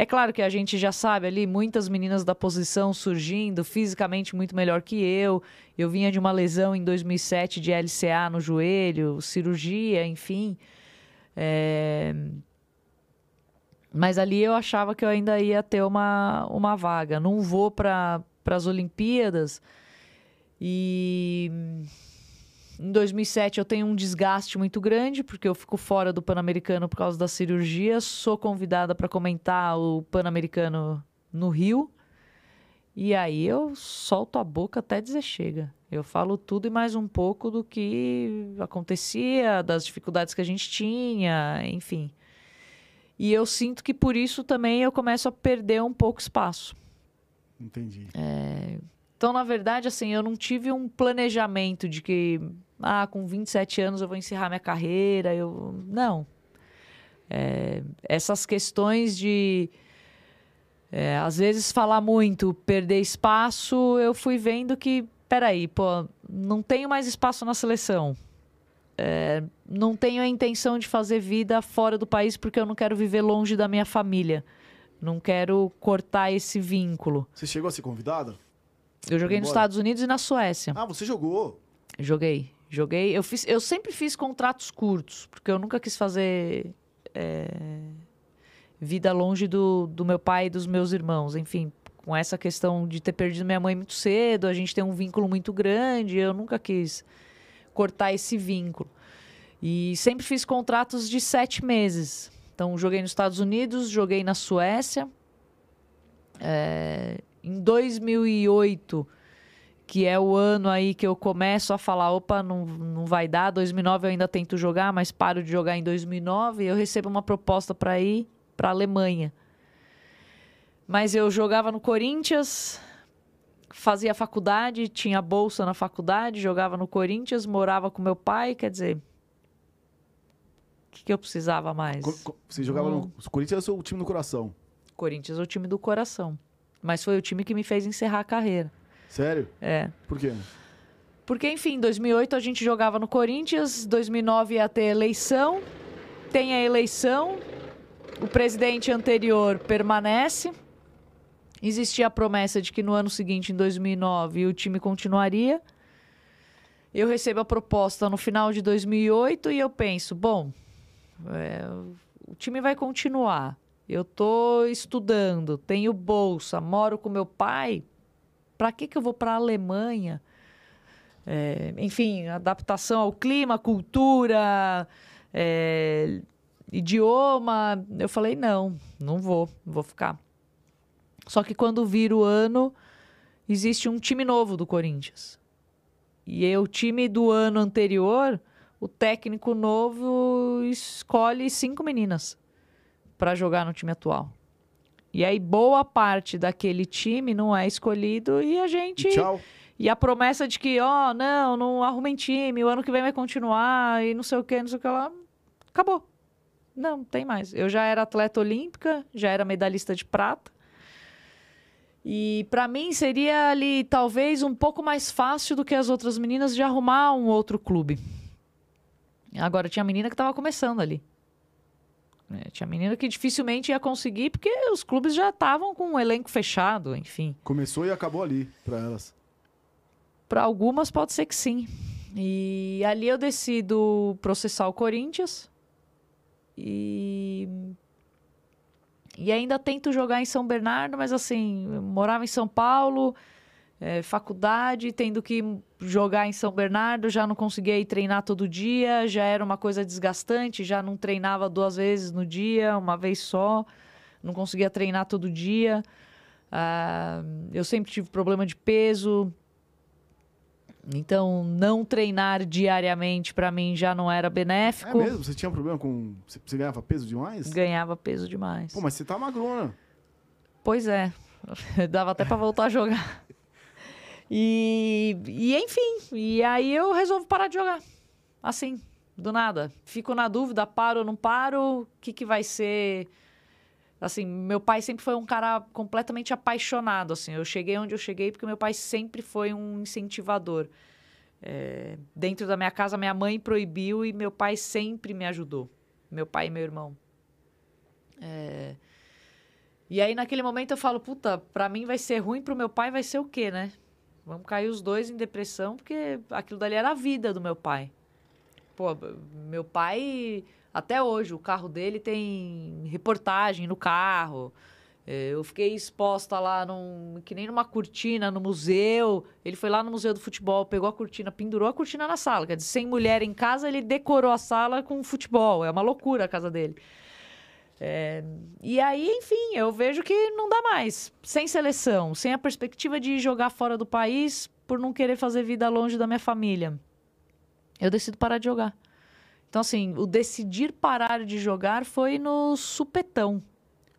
É claro que a gente já sabe ali muitas meninas da posição surgindo, fisicamente muito melhor que eu. Eu vinha de uma lesão em 2007 de LCA no joelho, cirurgia, enfim. É... Mas ali eu achava que eu ainda ia ter uma, uma vaga. Não vou para as Olimpíadas. E em 2007 eu tenho um desgaste muito grande, porque eu fico fora do Pan-Americano por causa da cirurgia. Sou convidada para comentar o Pan-Americano no Rio. E aí eu solto a boca até dizer chega. Eu falo tudo e mais um pouco do que acontecia, das dificuldades que a gente tinha, enfim. E eu sinto que por isso também eu começo a perder um pouco espaço. Entendi. É... Então, na verdade, assim, eu não tive um planejamento de que, ah, com 27 anos eu vou encerrar minha carreira. Eu... Não. É... Essas questões de, é, às vezes, falar muito, perder espaço, eu fui vendo que, peraí, pô, não tenho mais espaço na seleção. É, não tenho a intenção de fazer vida fora do país porque eu não quero viver longe da minha família. Não quero cortar esse vínculo. Você chegou a ser convidada? Eu joguei nos Estados Unidos e na Suécia. Ah, você jogou? Joguei. Joguei. Eu, fiz, eu sempre fiz contratos curtos, porque eu nunca quis fazer é, vida longe do, do meu pai e dos meus irmãos. Enfim, com essa questão de ter perdido minha mãe muito cedo, a gente tem um vínculo muito grande, eu nunca quis cortar esse vínculo. E sempre fiz contratos de sete meses. Então, joguei nos Estados Unidos, joguei na Suécia. É, em 2008, que é o ano aí que eu começo a falar, opa, não, não vai dar. 2009 eu ainda tento jogar, mas paro de jogar em 2009. eu recebo uma proposta para ir para a Alemanha. Mas eu jogava no Corinthians, fazia faculdade, tinha bolsa na faculdade, jogava no Corinthians, morava com meu pai, quer dizer, o que, que eu precisava mais? Você jogava no Corinthians ou o time do coração? Corinthians é o time do coração. Mas foi o time que me fez encerrar a carreira. Sério? É. Por quê? Porque, enfim, em 2008 a gente jogava no Corinthians, 2009 ia ter eleição, tem a eleição, o presidente anterior permanece, existia a promessa de que no ano seguinte, em 2009, o time continuaria. Eu recebo a proposta no final de 2008 e eu penso, bom, é, o time vai continuar. Eu estou estudando, tenho bolsa, moro com meu pai. Para que, que eu vou para a Alemanha? É, enfim, adaptação ao clima, cultura, é, idioma. Eu falei, não, não vou, vou ficar. Só que quando vira o ano, existe um time novo do Corinthians. E é o time do ano anterior, o técnico novo escolhe cinco meninas para jogar no time atual. E aí boa parte daquele time não é escolhido e a gente E tchau. e a promessa de que, ó, não, não arrumem time, o ano que vem vai continuar e não sei o que, não sei o que lá, acabou. Não, tem mais. Eu já era atleta olímpica, já era medalhista de prata. E para mim seria ali talvez um pouco mais fácil do que as outras meninas de arrumar um outro clube. Agora tinha menina que estava começando ali. É, tinha menina que dificilmente ia conseguir porque os clubes já estavam com um elenco fechado, enfim. Começou e acabou ali para elas. Para algumas pode ser que sim. E ali eu decido processar o Corinthians. E e ainda tento jogar em São Bernardo, mas assim, eu morava em São Paulo, é, faculdade, tendo que jogar em São Bernardo, já não conseguia ir treinar todo dia, já era uma coisa desgastante, já não treinava duas vezes no dia, uma vez só, não conseguia treinar todo dia. Ah, eu sempre tive problema de peso, então não treinar diariamente para mim já não era benéfico. É mesmo? Você tinha um problema com. Você, ganhava peso demais? Ganhava peso demais. Pô, mas você tá magrona. Pois é, *laughs* dava até para voltar a jogar. *laughs* E, e enfim, e aí eu resolvo parar de jogar. Assim, do nada. Fico na dúvida, paro ou não paro, o que, que vai ser. Assim, meu pai sempre foi um cara completamente apaixonado, assim. Eu cheguei onde eu cheguei porque meu pai sempre foi um incentivador. É, dentro da minha casa, minha mãe proibiu e meu pai sempre me ajudou. Meu pai e meu irmão. É, e aí, naquele momento, eu falo, puta, pra mim vai ser ruim, pro meu pai vai ser o quê, né? Vamos cair os dois em depressão, porque aquilo dali era a vida do meu pai. Pô, meu pai, até hoje, o carro dele tem reportagem no carro. É, eu fiquei exposta lá, num, que nem numa cortina no museu. Ele foi lá no Museu do Futebol, pegou a cortina, pendurou a cortina na sala. Quer dizer, sem mulher em casa, ele decorou a sala com futebol. É uma loucura a casa dele. É, e aí, enfim, eu vejo que não dá mais. Sem seleção, sem a perspectiva de jogar fora do país por não querer fazer vida longe da minha família. Eu decido parar de jogar. Então, assim, o decidir parar de jogar foi no supetão.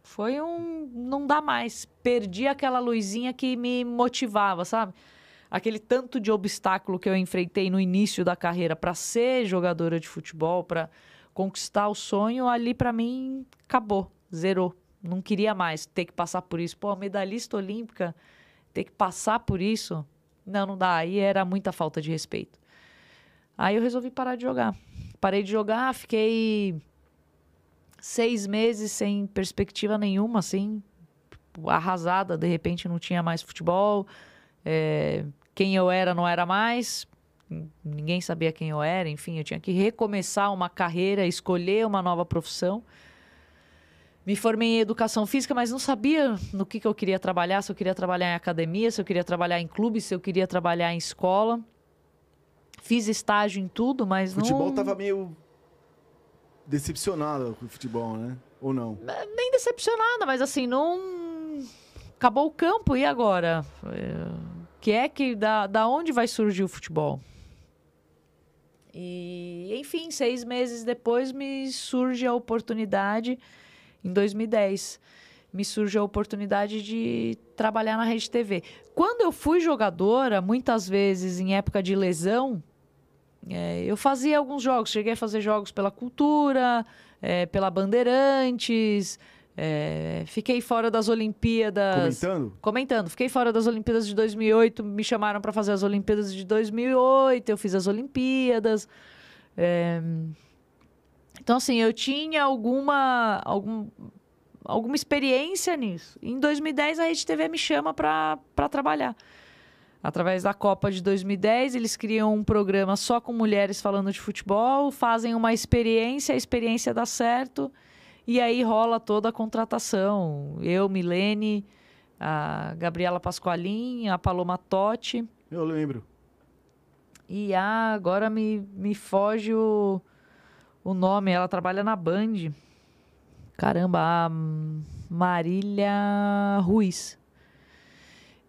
Foi um. Não dá mais. Perdi aquela luzinha que me motivava, sabe? Aquele tanto de obstáculo que eu enfrentei no início da carreira para ser jogadora de futebol, para conquistar o sonho, ali para mim acabou, zerou. Não queria mais ter que passar por isso. Pô, medalhista olímpica, ter que passar por isso, não, não dá. Aí era muita falta de respeito. Aí eu resolvi parar de jogar. Parei de jogar, fiquei seis meses sem perspectiva nenhuma, assim, arrasada. De repente não tinha mais futebol. É, quem eu era não era mais ninguém sabia quem eu era, enfim, eu tinha que recomeçar uma carreira, escolher uma nova profissão. Me formei em educação física, mas não sabia no que, que eu queria trabalhar, se eu queria trabalhar em academia, se eu queria trabalhar em clube, se eu queria trabalhar em escola. Fiz estágio em tudo, mas o futebol não... Futebol tava meio decepcionado com o futebol, né? Ou não? É, nem decepcionada, mas assim, não... Acabou o campo, e agora? É, que é que... Da, da onde vai surgir o futebol? E, enfim, seis meses depois me surge a oportunidade, em 2010, me surge a oportunidade de trabalhar na Rede TV. Quando eu fui jogadora, muitas vezes em época de lesão, é, eu fazia alguns jogos, cheguei a fazer jogos pela Cultura, é, pela Bandeirantes, é, fiquei fora das Olimpíadas. Comentando? Comentando. Fiquei fora das Olimpíadas de 2008. Me chamaram para fazer as Olimpíadas de 2008. Eu fiz as Olimpíadas. É... Então, assim, eu tinha alguma, algum, alguma experiência nisso. Em 2010, a Rede TV me chama para trabalhar. Através da Copa de 2010, eles criam um programa só com mulheres falando de futebol, fazem uma experiência, a experiência dá certo. E aí rola toda a contratação. Eu, Milene, a Gabriela Pasqualin, a Paloma Totti. Eu lembro. E a, agora me, me foge o, o nome. Ela trabalha na Band. Caramba, a Marília Ruiz.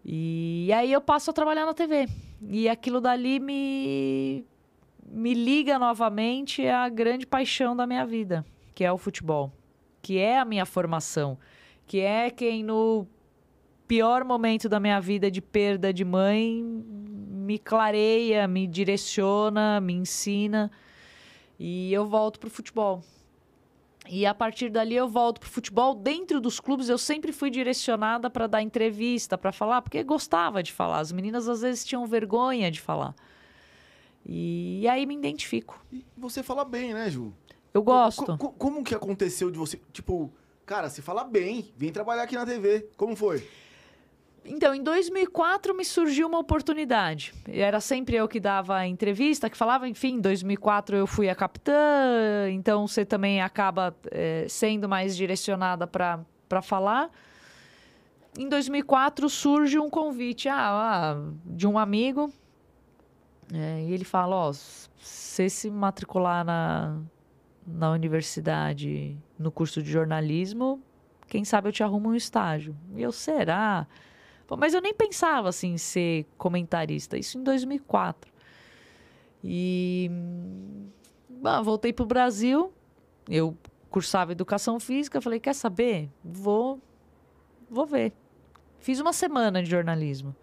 E aí eu passo a trabalhar na TV. E aquilo dali me, me liga novamente à grande paixão da minha vida, que é o futebol que é a minha formação, que é quem no pior momento da minha vida de perda de mãe me clareia, me direciona, me ensina e eu volto pro futebol. E a partir dali eu volto pro futebol. Dentro dos clubes eu sempre fui direcionada para dar entrevista, para falar, porque gostava de falar. As meninas às vezes tinham vergonha de falar. E, aí me identifico. E você fala bem, né, Ju? Eu gosto. Co co como que aconteceu de você, tipo, cara, você fala bem, vem trabalhar aqui na TV. Como foi? Então, em 2004 me surgiu uma oportunidade. Era sempre eu que dava a entrevista, que falava, enfim, em 2004 eu fui a capitã, então você também acaba é, sendo mais direcionada para falar. Em 2004 surge um convite ah, ah, de um amigo, é, e ele fala: Ó, oh, você se matricular na, na universidade, no curso de jornalismo, quem sabe eu te arrumo um estágio. E eu, será? Pô, mas eu nem pensava assim em ser comentarista, isso em 2004. E bom, voltei para o Brasil, eu cursava educação física, falei, quer saber? Vou, vou ver. Fiz uma semana de jornalismo.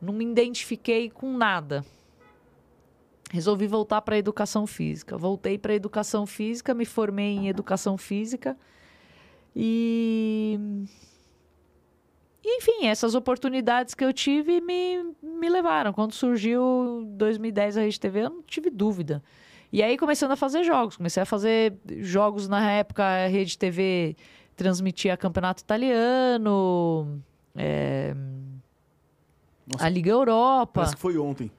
Não me identifiquei com nada. Resolvi voltar para a educação física. Voltei para a educação física, me formei em educação física e enfim, essas oportunidades que eu tive me, me levaram. Quando surgiu 2010 a Rede TV, eu não tive dúvida. E aí começando a fazer jogos. Comecei a fazer jogos na época, a Rede TV transmitia campeonato italiano, é, a Liga Europa. Parece que foi ontem.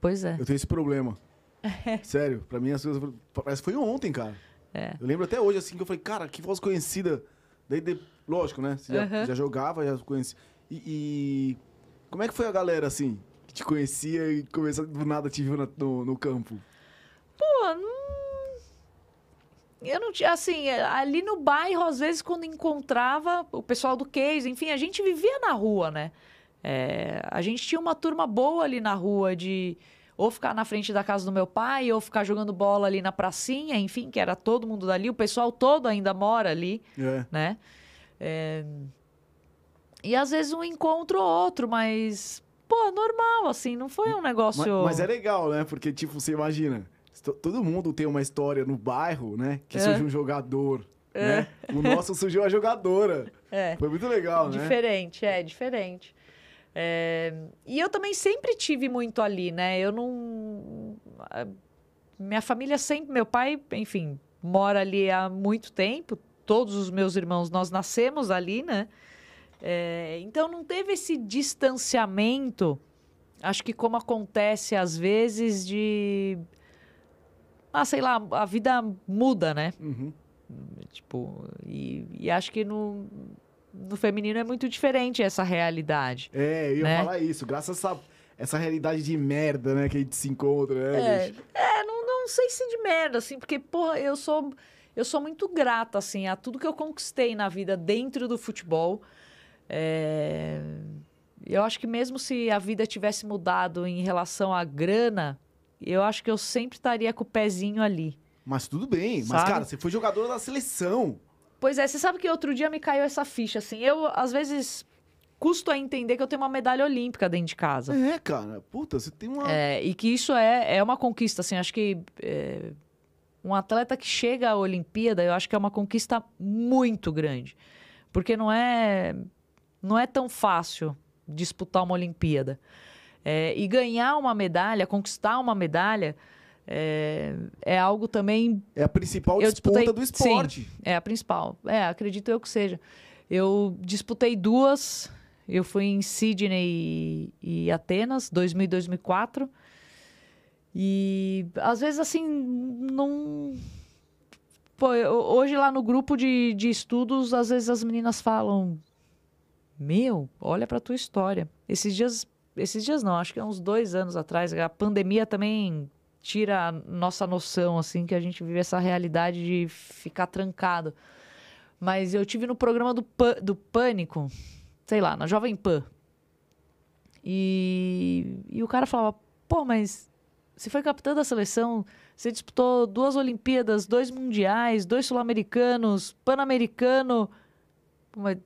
Pois é. Eu tenho esse problema. *laughs* Sério, pra mim as coisas. Parece que foi ontem, cara. É. Eu lembro até hoje, assim, que eu falei, cara, que voz conhecida. Daí, de- lógico, né? Você já, Uhum. já jogava, já conhecia. E, e como é que foi a galera, assim, que te conhecia e começou do nada te viu na- no, no campo? Pô, não... Eu não tinha, assim, é, ali no bairro, às vezes, quando encontrava o pessoal do case, enfim, a gente vivia na rua, né? É, a gente tinha uma turma boa ali na rua de ou ficar na frente da casa do meu pai, ou ficar jogando bola ali na pracinha, enfim, que era todo mundo dali, o pessoal todo ainda mora ali, É. né? É, E às vezes um encontro ou outro, mas, pô, normal, assim, não foi um negócio... Mas, mas é legal, né? Porque, tipo, você imagina, to- todo mundo tem uma história no bairro, né? Que É. surge um jogador, né? O nosso surgiu a jogadora. É. Foi muito legal, né? Diferente, é, diferente. É, E eu também sempre tive muito ali, né? Eu não. a- Minha família sempre. Meu pai, enfim, mora ali há muito tempo. Todos os meus irmãos, nós nascemos ali, né? É, Então não teve esse distanciamento. Acho que como acontece às vezes de. Ah, sei lá, a vida muda, né? Uhum. Tipo, e, e acho que no, no feminino é muito diferente essa realidade. É, eu ia Né? falar isso. Graças a essa, essa realidade de merda, né? Que a gente se encontra, né? É, bicho? é não, não sei se de merda, assim, porque, porra, eu sou, eu sou muito grata, assim, a tudo que eu conquistei na vida dentro do futebol. É, eu acho que mesmo se a vida tivesse mudado em relação à grana, eu acho que eu sempre estaria com o pezinho ali. Mas tudo bem. Mas, Sabe? cara, você foi jogadora da seleção. Pois é, você sabe que outro dia me caiu essa ficha, assim. Eu, às vezes, custo a entender que eu tenho uma medalha olímpica dentro de casa. É, cara. Puta, você tem uma. É, e que isso é, é uma conquista, assim. Acho que é, um atleta que chega à Olimpíada, eu acho que é uma conquista muito grande. Porque não é, não é tão fácil disputar uma Olimpíada. É, e ganhar uma medalha, conquistar uma medalha, é, é algo também É a principal Eu disputa disputei- do esporte. é a principal. É, acredito eu que seja. Eu disputei duas. Eu fui em Sydney e, e Atenas, 2000 e 2004. E às vezes, assim, não. Pô, eu- hoje lá no grupo de, de estudos, às vezes as meninas falam: Meu, olha pra tua história. Esses dias. Esses dias não, acho que é uns dois anos atrás. A pandemia também tira a nossa noção, assim, que a gente vive essa realidade de ficar trancado. Mas eu tive no programa do, do Pânico, sei lá, na Jovem Pan. E, e o cara falava, pô, mas você foi capitã da seleção, você disputou duas Olimpíadas, dois Mundiais, dois Sul-Americanos, Pan-Americano. Mas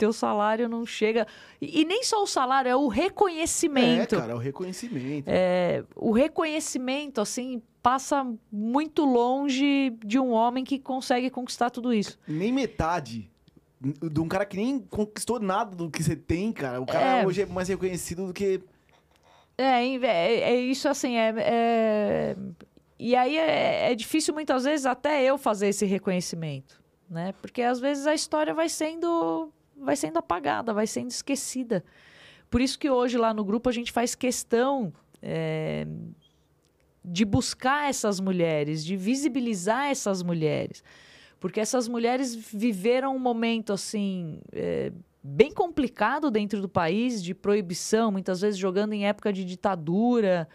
teu salário não chega. E, e nem só o salário, é o É, reconhecimento. cara, é o reconhecimento. É, o reconhecimento, assim, passa muito longe de um homem que consegue conquistar tudo isso. Nem metade de um cara que nem conquistou nada do que você tem, cara. O cara É. hoje é mais reconhecido do que. É, é, é isso assim, é, é- E aí é, é difícil muitas vezes até eu fazer esse reconhecimento, né? Porque às vezes a história vai sendo, vai sendo apagada, vai sendo esquecida. Por isso que hoje lá no grupo a gente faz questão é, de buscar essas mulheres, de visibilizar essas mulheres. Porque essas mulheres viveram um momento assim. é, bem complicado dentro do país, de proibição, muitas vezes jogando em época de ditadura.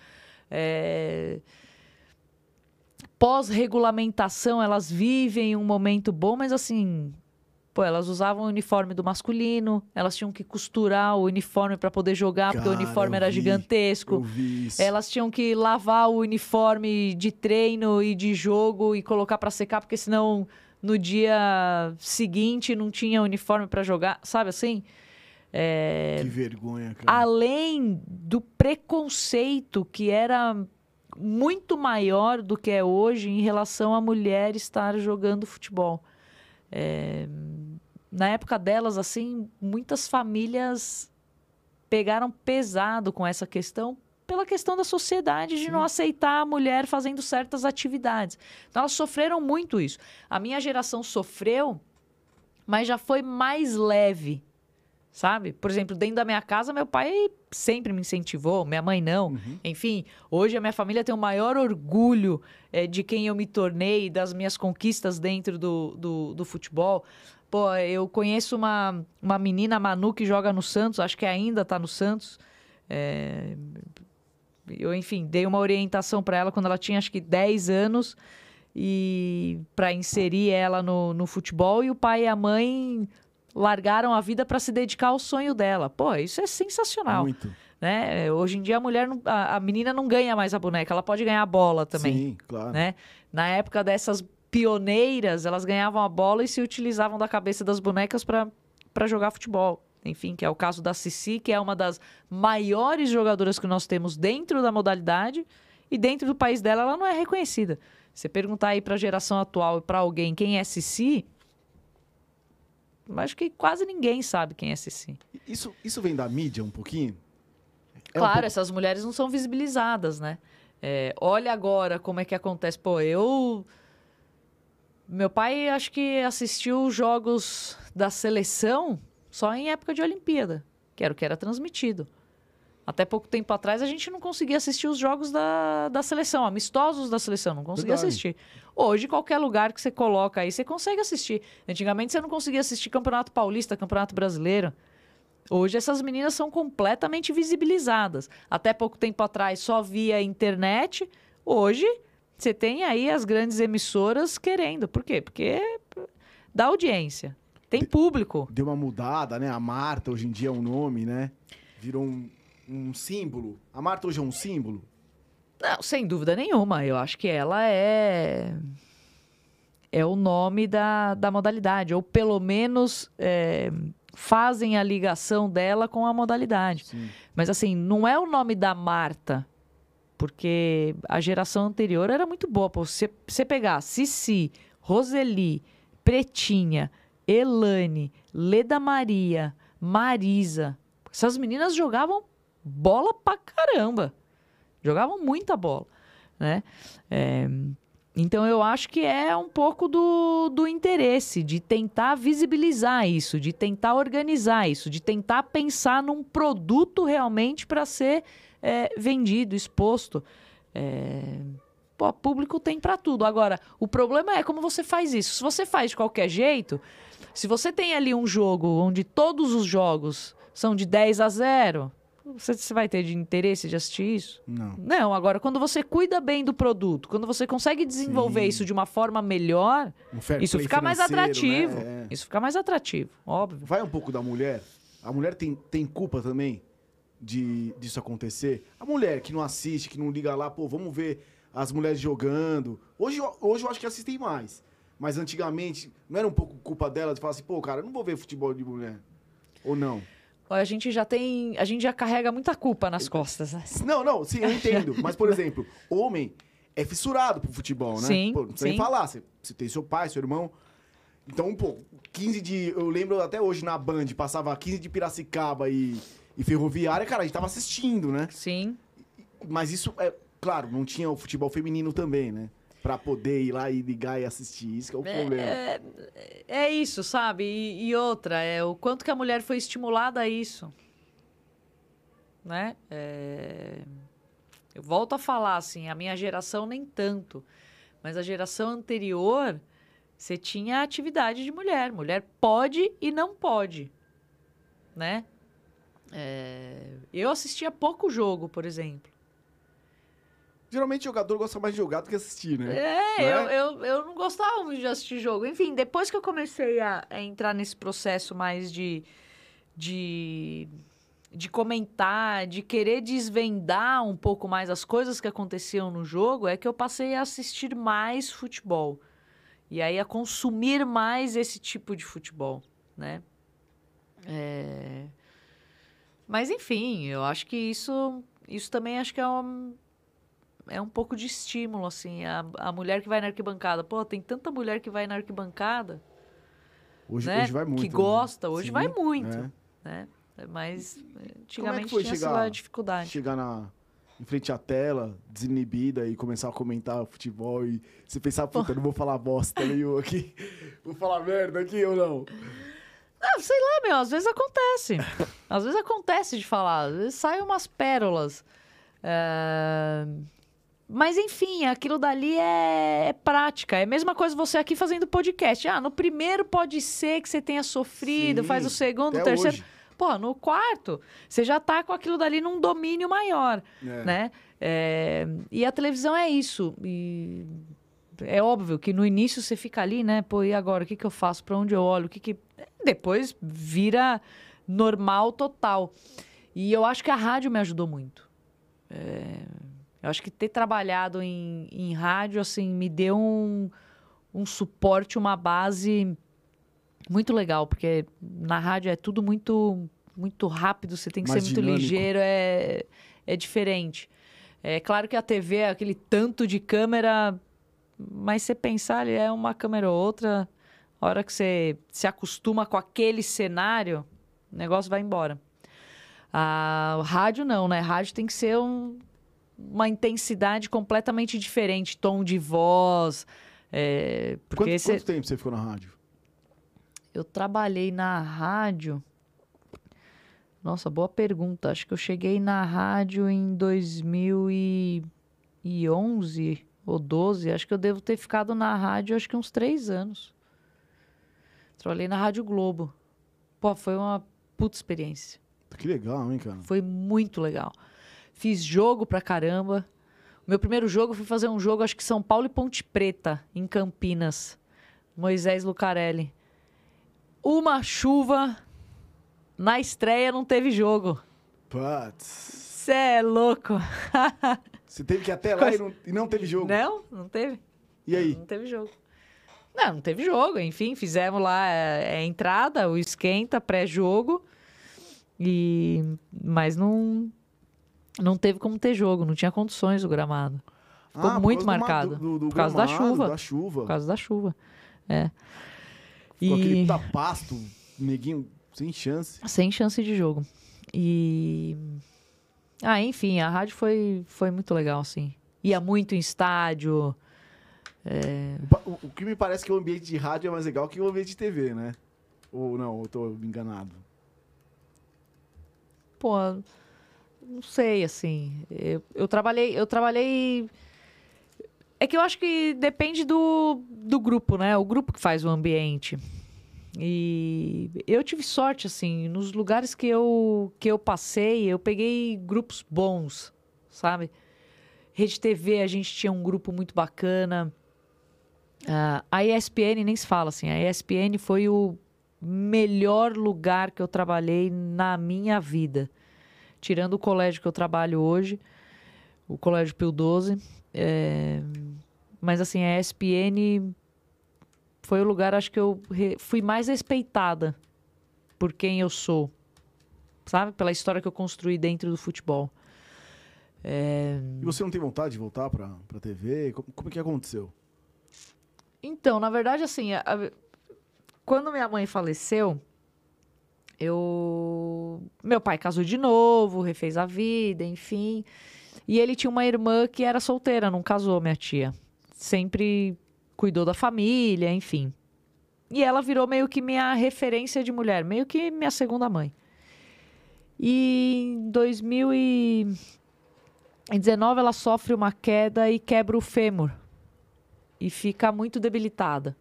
é, Pós-regulamentação, elas vivem um momento bom, mas assim. Pô, elas usavam o uniforme do masculino, elas tinham que costurar o uniforme para poder jogar, porque o Cara, uniforme era vi, gigantesco. Elas tinham que lavar o uniforme de treino e de jogo e colocar para secar, porque senão no dia seguinte não tinha uniforme para jogar, sabe assim? É, Que vergonha, cara. Além do preconceito que era muito maior do que é hoje em relação à mulher estar jogando futebol. É, na época delas, assim, muitas famílias pegaram pesado com essa questão pela questão da sociedade de Sim. não aceitar a mulher fazendo certas atividades. Então elas sofreram muito isso. A minha geração sofreu, mas já foi mais leve sabe? Por exemplo, dentro da minha casa, meu pai sempre me incentivou, minha mãe não. Uhum. Enfim, hoje a minha família tem o maior orgulho é, de quem eu me tornei, das minhas conquistas dentro do, do, do, futebol. Pô, eu conheço uma, uma menina, Manu, que joga no Santos, acho que ainda está no Santos. É... Eu, enfim, dei uma orientação para ela quando ela tinha acho que 10 anos e para inserir ela no, no futebol e o pai e a mãe largaram a vida para se dedicar ao sonho dela. Pô, isso é sensacional. Muito. Né? Hoje em dia a mulher, não, a, a, menina não ganha mais a boneca, ela pode ganhar a bola também. Sim, claro. Né? Na época dessas pioneiras, elas ganhavam a bola e se utilizavam da cabeça das bonecas para jogar futebol. Enfim, que é o caso da Cici, que é uma das maiores jogadoras que nós temos dentro da modalidade e dentro do país dela ela não é reconhecida. Você perguntar aí para a geração atual e para alguém quem é Cici, acho que quase ninguém sabe quem é Cici. Isso, isso vem da mídia um pouquinho? É claro, um pouco... essas mulheres não são visibilizadas, né? É, olha agora como é que acontece. Pô, eu. Meu pai acho que assistiu jogos da seleção só em época de Olimpíada, que era o que era transmitido. Até pouco tempo atrás a gente não conseguia assistir os jogos da, da seleção, amistosos da seleção, não conseguia Verdade. assistir. Hoje, qualquer lugar que você coloca aí, você consegue assistir. Antigamente você não conseguia assistir Campeonato Paulista, Campeonato Brasileiro. Hoje essas meninas são completamente visibilizadas. Até pouco tempo atrás só via internet. Hoje você tem aí as grandes emissoras querendo. Por quê? Porque dá audiência. Tem público. Deu uma mudada, né? A Marta hoje em dia é um nome, né? Virou um, um símbolo. A Marta hoje é um símbolo? Não, sem dúvida nenhuma. Eu acho que ela é. É o nome da, da modalidade. Ou pelo menos é, fazem a ligação dela com a modalidade. Sim. Mas assim, não é o nome da Marta. Porque a geração anterior era muito boa. Pô, você, você pegar Cici, Roseli, Pretinha, Elane, Leda Maria, Marisa. Essas meninas jogavam bola pra caramba. Jogavam muita bola, né? É, então eu acho que é um pouco do, do interesse de tentar visibilizar isso, de tentar organizar isso, de tentar pensar num produto realmente para ser é, vendido, exposto. É, pô, público tem para tudo. Agora, o problema é como você faz isso. Se você faz de qualquer jeito, se você tem ali um jogo onde todos os jogos são de 10 a 0, você, você vai ter de interesse de assistir isso? Não. Não, agora, quando você cuida bem do produto, quando você consegue desenvolver Sim. isso de uma forma melhor, um isso fica mais atrativo. Né? É. Isso fica mais atrativo, óbvio. Vai um pouco da mulher. A mulher tem, tem culpa também de, disso acontecer? A mulher que não assiste, que não liga lá, pô, vamos ver as mulheres jogando. Hoje, hoje eu acho que assistem mais. Mas antigamente, não era um pouco culpa dela de falar assim, pô, cara, eu não vou ver futebol de mulher. Ou não? A gente já tem. A gente já carrega muita culpa nas costas. Né? Não, não, sim, eu entendo. Mas, por exemplo, homem é fissurado pro futebol, né? Sim. Pô, nem falar. Você, você tem seu pai, seu irmão. Então, pô, 15 de. Eu lembro até hoje na Band, passava 15 de Piracicaba e, e Ferroviária, cara, a gente tava assistindo, né? Sim. Mas isso, é claro, não tinha o futebol feminino também, né? Para poder ir lá e ligar e assistir. Isso que é o é, problema. É, é isso, sabe? E, e, outra, é o quanto que a mulher foi estimulada a isso. Né? É... Eu volto a falar, assim, a minha geração nem tanto. Mas a geração anterior, você tinha atividade de mulher. Mulher pode e não pode. Né? É... Eu assistia pouco jogo, por exemplo. Geralmente o jogador gosta mais de jogar do que assistir, né? É, é? Eu, eu, eu não gostava muito de assistir jogo. Enfim, depois que eu comecei a, a entrar nesse processo mais de, de, de comentar, de querer desvendar um pouco mais as coisas que aconteciam no jogo, é que eu passei a assistir mais futebol. E aí a consumir mais esse tipo de futebol, né? É... Mas enfim, eu acho que isso, isso também acho que é uma é um pouco de estímulo, assim. A, a mulher que vai na arquibancada. Pô, tem tanta mulher que vai na arquibancada. Hoje, né? hoje vai muito. Que né? gosta, hoje Sim, vai muito. é. Né? Mas Como é antigamente que foi tinha chegar, essa dificuldade. chegar na, em frente à tela, desinibida e começar a comentar futebol e você pensar, puta, eu não vou falar bosta nenhuma aqui. *laughs* Vou falar merda aqui ou não? Ah, sei lá, meu, às vezes acontece. às vezes acontece de falar, às vezes saem umas pérolas. É, Mas enfim, aquilo dali é... é prática. É a mesma coisa você aqui fazendo podcast. Ah, no primeiro pode ser que você tenha sofrido, Sim, faz o segundo, o terceiro. hoje. Pô, no quarto, você já tá com aquilo dali num domínio maior, É. né? É, E a televisão é isso. E é óbvio que no início você fica ali, né? Pô, e agora? O que, que eu faço? Para onde eu olho? O que que... Depois vira normal total. E eu acho que a rádio me ajudou muito. É, Eu acho que ter trabalhado em, em rádio, assim, me deu um, um suporte, uma base muito legal, porque na rádio é tudo muito muito rápido, você tem que Mais ser muito dinâmico. ligeiro, é, é diferente. É claro que a TV é aquele tanto de câmera, mas você pensar, ali é uma câmera ou outra, a hora que você se acostuma com aquele cenário, o negócio vai embora. A rádio não, né? Rádio tem que ser um- uma intensidade completamente diferente, tom de voz. é, porque Quanto, você- quanto tempo você ficou na rádio? eu trabalhei na rádio. Nossa, boa pergunta. Acho que eu cheguei na rádio em 2011 ou 12. Acho que eu devo ter ficado na rádio acho que uns três anos. Trabalhei na Rádio Globo. Pô, foi uma puta experiência. Que legal, hein, cara? Foi muito legal. Fiz jogo pra caramba. O meu primeiro jogo, fui fazer um jogo, acho que São Paulo e Ponte Preta, em Campinas. Moisés Lucarelli. Uma chuva. Na estreia não teve jogo. Putz. Cê é louco. *laughs* Você teve que ir até lá e não, e não teve jogo. Não, não teve. E aí? Não teve jogo. Não, não teve jogo. Enfim, fizemos lá é, a entrada, o esquenta, pré-jogo. E mas não não teve como ter jogo, não tinha condições o gramado. Ficou Ah, muito causa do marcado. do- do Por causa da gramado, chuva. Da chuva. Por causa da chuva. É. Ficou aquele E puta pasto, neguinho, sem chance. sem chance de jogo. E ah, enfim, a rádio foi foi muito legal assim. Ia muito em estádio. O, o que me parece que o ambiente de rádio é mais legal que o ambiente de TV, né? Ou não, eu tô enganado. Pô, não sei, assim. Eu, eu trabalhei. Eu trabalhei. É que eu acho que depende do, do grupo, né? O grupo que faz o ambiente. E eu tive sorte, assim, nos lugares que eu, que eu passei, eu peguei grupos bons, sabe? Rede TV, a gente tinha um grupo muito bacana. Ah, a ESPN nem se fala, assim. A ESPN foi o melhor lugar que eu trabalhei na minha vida. Tirando o colégio que eu trabalho hoje, o Colégio Pio 12. é, Mas, assim, a ESPN foi o lugar, acho que eu re- fui mais respeitada por quem eu sou, sabe? Pela história que eu construí dentro do futebol. É, E você não tem vontade de voltar pra, pra TV? Como, como que aconteceu? Então, na verdade, assim, a- a- quando minha mãe faleceu, eu. Meu pai casou de novo, refez a vida, enfim. E ele tinha uma irmã que era solteira, não casou, minha tia. Sempre cuidou da família, enfim. E ela virou meio que minha referência de mulher, meio que minha segunda mãe. E em 2019 ela sofre uma queda e quebra o fêmur e fica muito debilitada.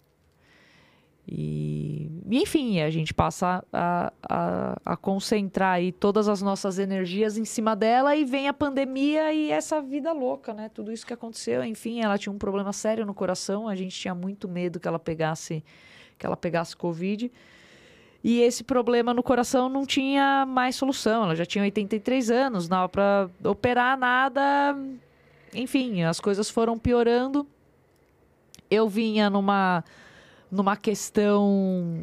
E, enfim, a gente passa a, a, a concentrar aí todas as nossas energias em cima dela e vem a pandemia e essa vida louca, né? Tudo isso que aconteceu, enfim, ela tinha um problema sério no coração, a gente tinha muito medo que ela pegasse que ela pegasse covid. E esse problema no coração não tinha mais solução. Ela já tinha 83 anos, não para operar nada. Enfim, as coisas foram piorando. Eu vinha numa numa questão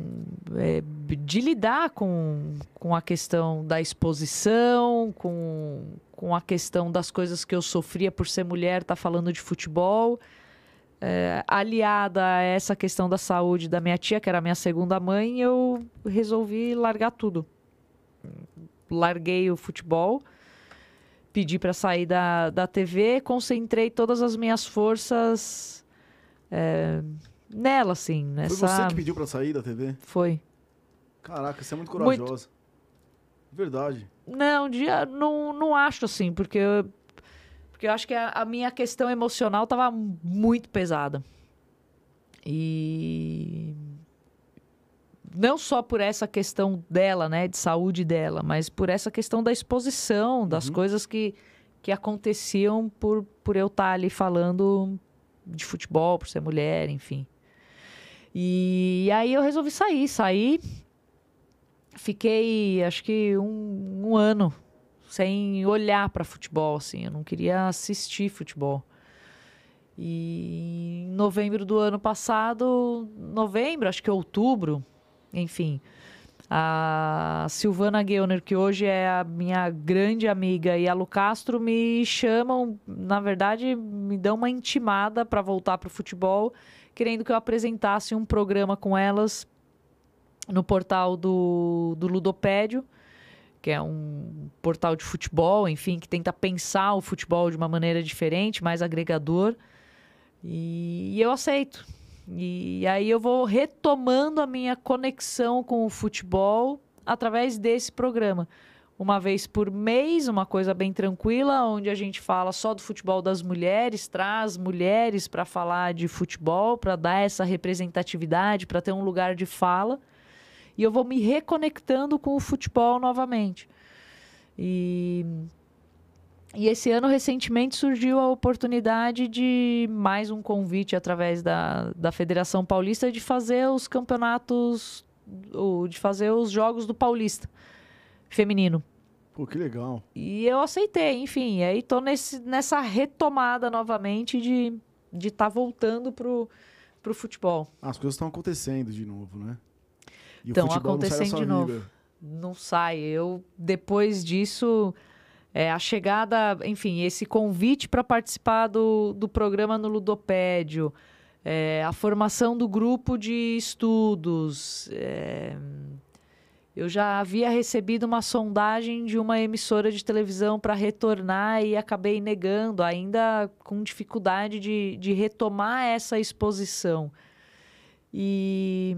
é, de lidar com, com a questão da exposição, com, com a questão das coisas que eu sofria por ser mulher, tá falando de futebol. É, aliada a essa questão da saúde da minha tia, que era minha segunda mãe, eu resolvi largar tudo. Larguei o futebol, pedi para sair da, da TV, concentrei todas as minhas forças. É, nela, assim. Nessa... Foi você que pediu pra sair da TV? Foi. Caraca, você é muito corajosa. Muito... Verdade. Não, dia, não, não acho assim, porque eu, porque eu acho que a, a minha questão emocional tava muito pesada. E não só por essa questão dela, né, de saúde dela, mas por essa questão da exposição, das uhum. coisas que, que aconteciam por, por eu estar ali falando de futebol, por ser mulher, enfim. E, aí eu resolvi sair, saí. Fiquei, acho que um, um ano sem olhar para futebol, assim. Eu não queria assistir futebol. E em novembro do ano passado, novembro, acho que outubro, enfim, a Silvana Geuner, que hoje é a minha grande amiga, e a Lu Castro me chamam, na verdade, me dão uma intimada para voltar para o futebol querendo que eu apresentasse um programa com elas no portal do, do Ludopédio, que é um portal de futebol, enfim, que tenta pensar o futebol de uma maneira diferente, mais agregador. E, e eu aceito. E, e aí eu vou retomando a minha conexão com o futebol através desse programa uma vez por mês, uma coisa bem tranquila, onde a gente fala só do futebol das mulheres, traz mulheres para falar de futebol, para dar essa representatividade, para ter um lugar de fala. E eu vou me reconectando com o futebol novamente. E, e esse ano, recentemente, surgiu a oportunidade de mais um convite através da, da Federação Paulista de fazer os campeonatos, de fazer os jogos do Paulista feminino. Pô, que legal. E eu aceitei, enfim. Aí tô nesse, nessa retomada novamente de estar de tá voltando pro, pro futebol. As coisas estão acontecendo de novo, né? Estão acontecendo de novo. Vida. Não sai. Eu, depois disso, é, a chegada, enfim, esse convite para participar do, do programa no Ludopédio, é, a formação do grupo de estudos. É, eu já havia recebido uma sondagem de uma emissora de televisão para retornar e acabei negando, ainda com dificuldade de, de retomar essa exposição. E,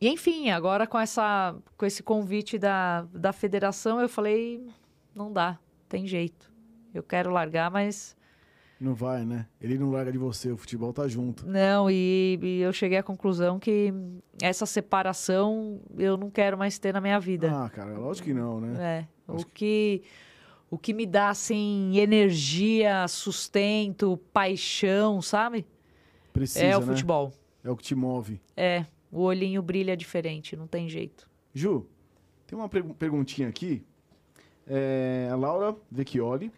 e enfim, agora com, essa, com esse convite da, da federação, eu falei: não dá, tem jeito. Eu quero largar, mas não vai, né? Ele não larga de você, o futebol tá junto. Não, e, e, eu cheguei à conclusão que essa separação eu não quero mais ter na minha vida. Ah, cara, lógico que não, né? É. O que, o que me dá, assim, energia, sustento, paixão, sabe? Precisa, É o né? futebol. É o que te move. É. O olhinho brilha diferente, não tem jeito. Ju, tem uma perguntinha aqui. É, a Laura Vecchioli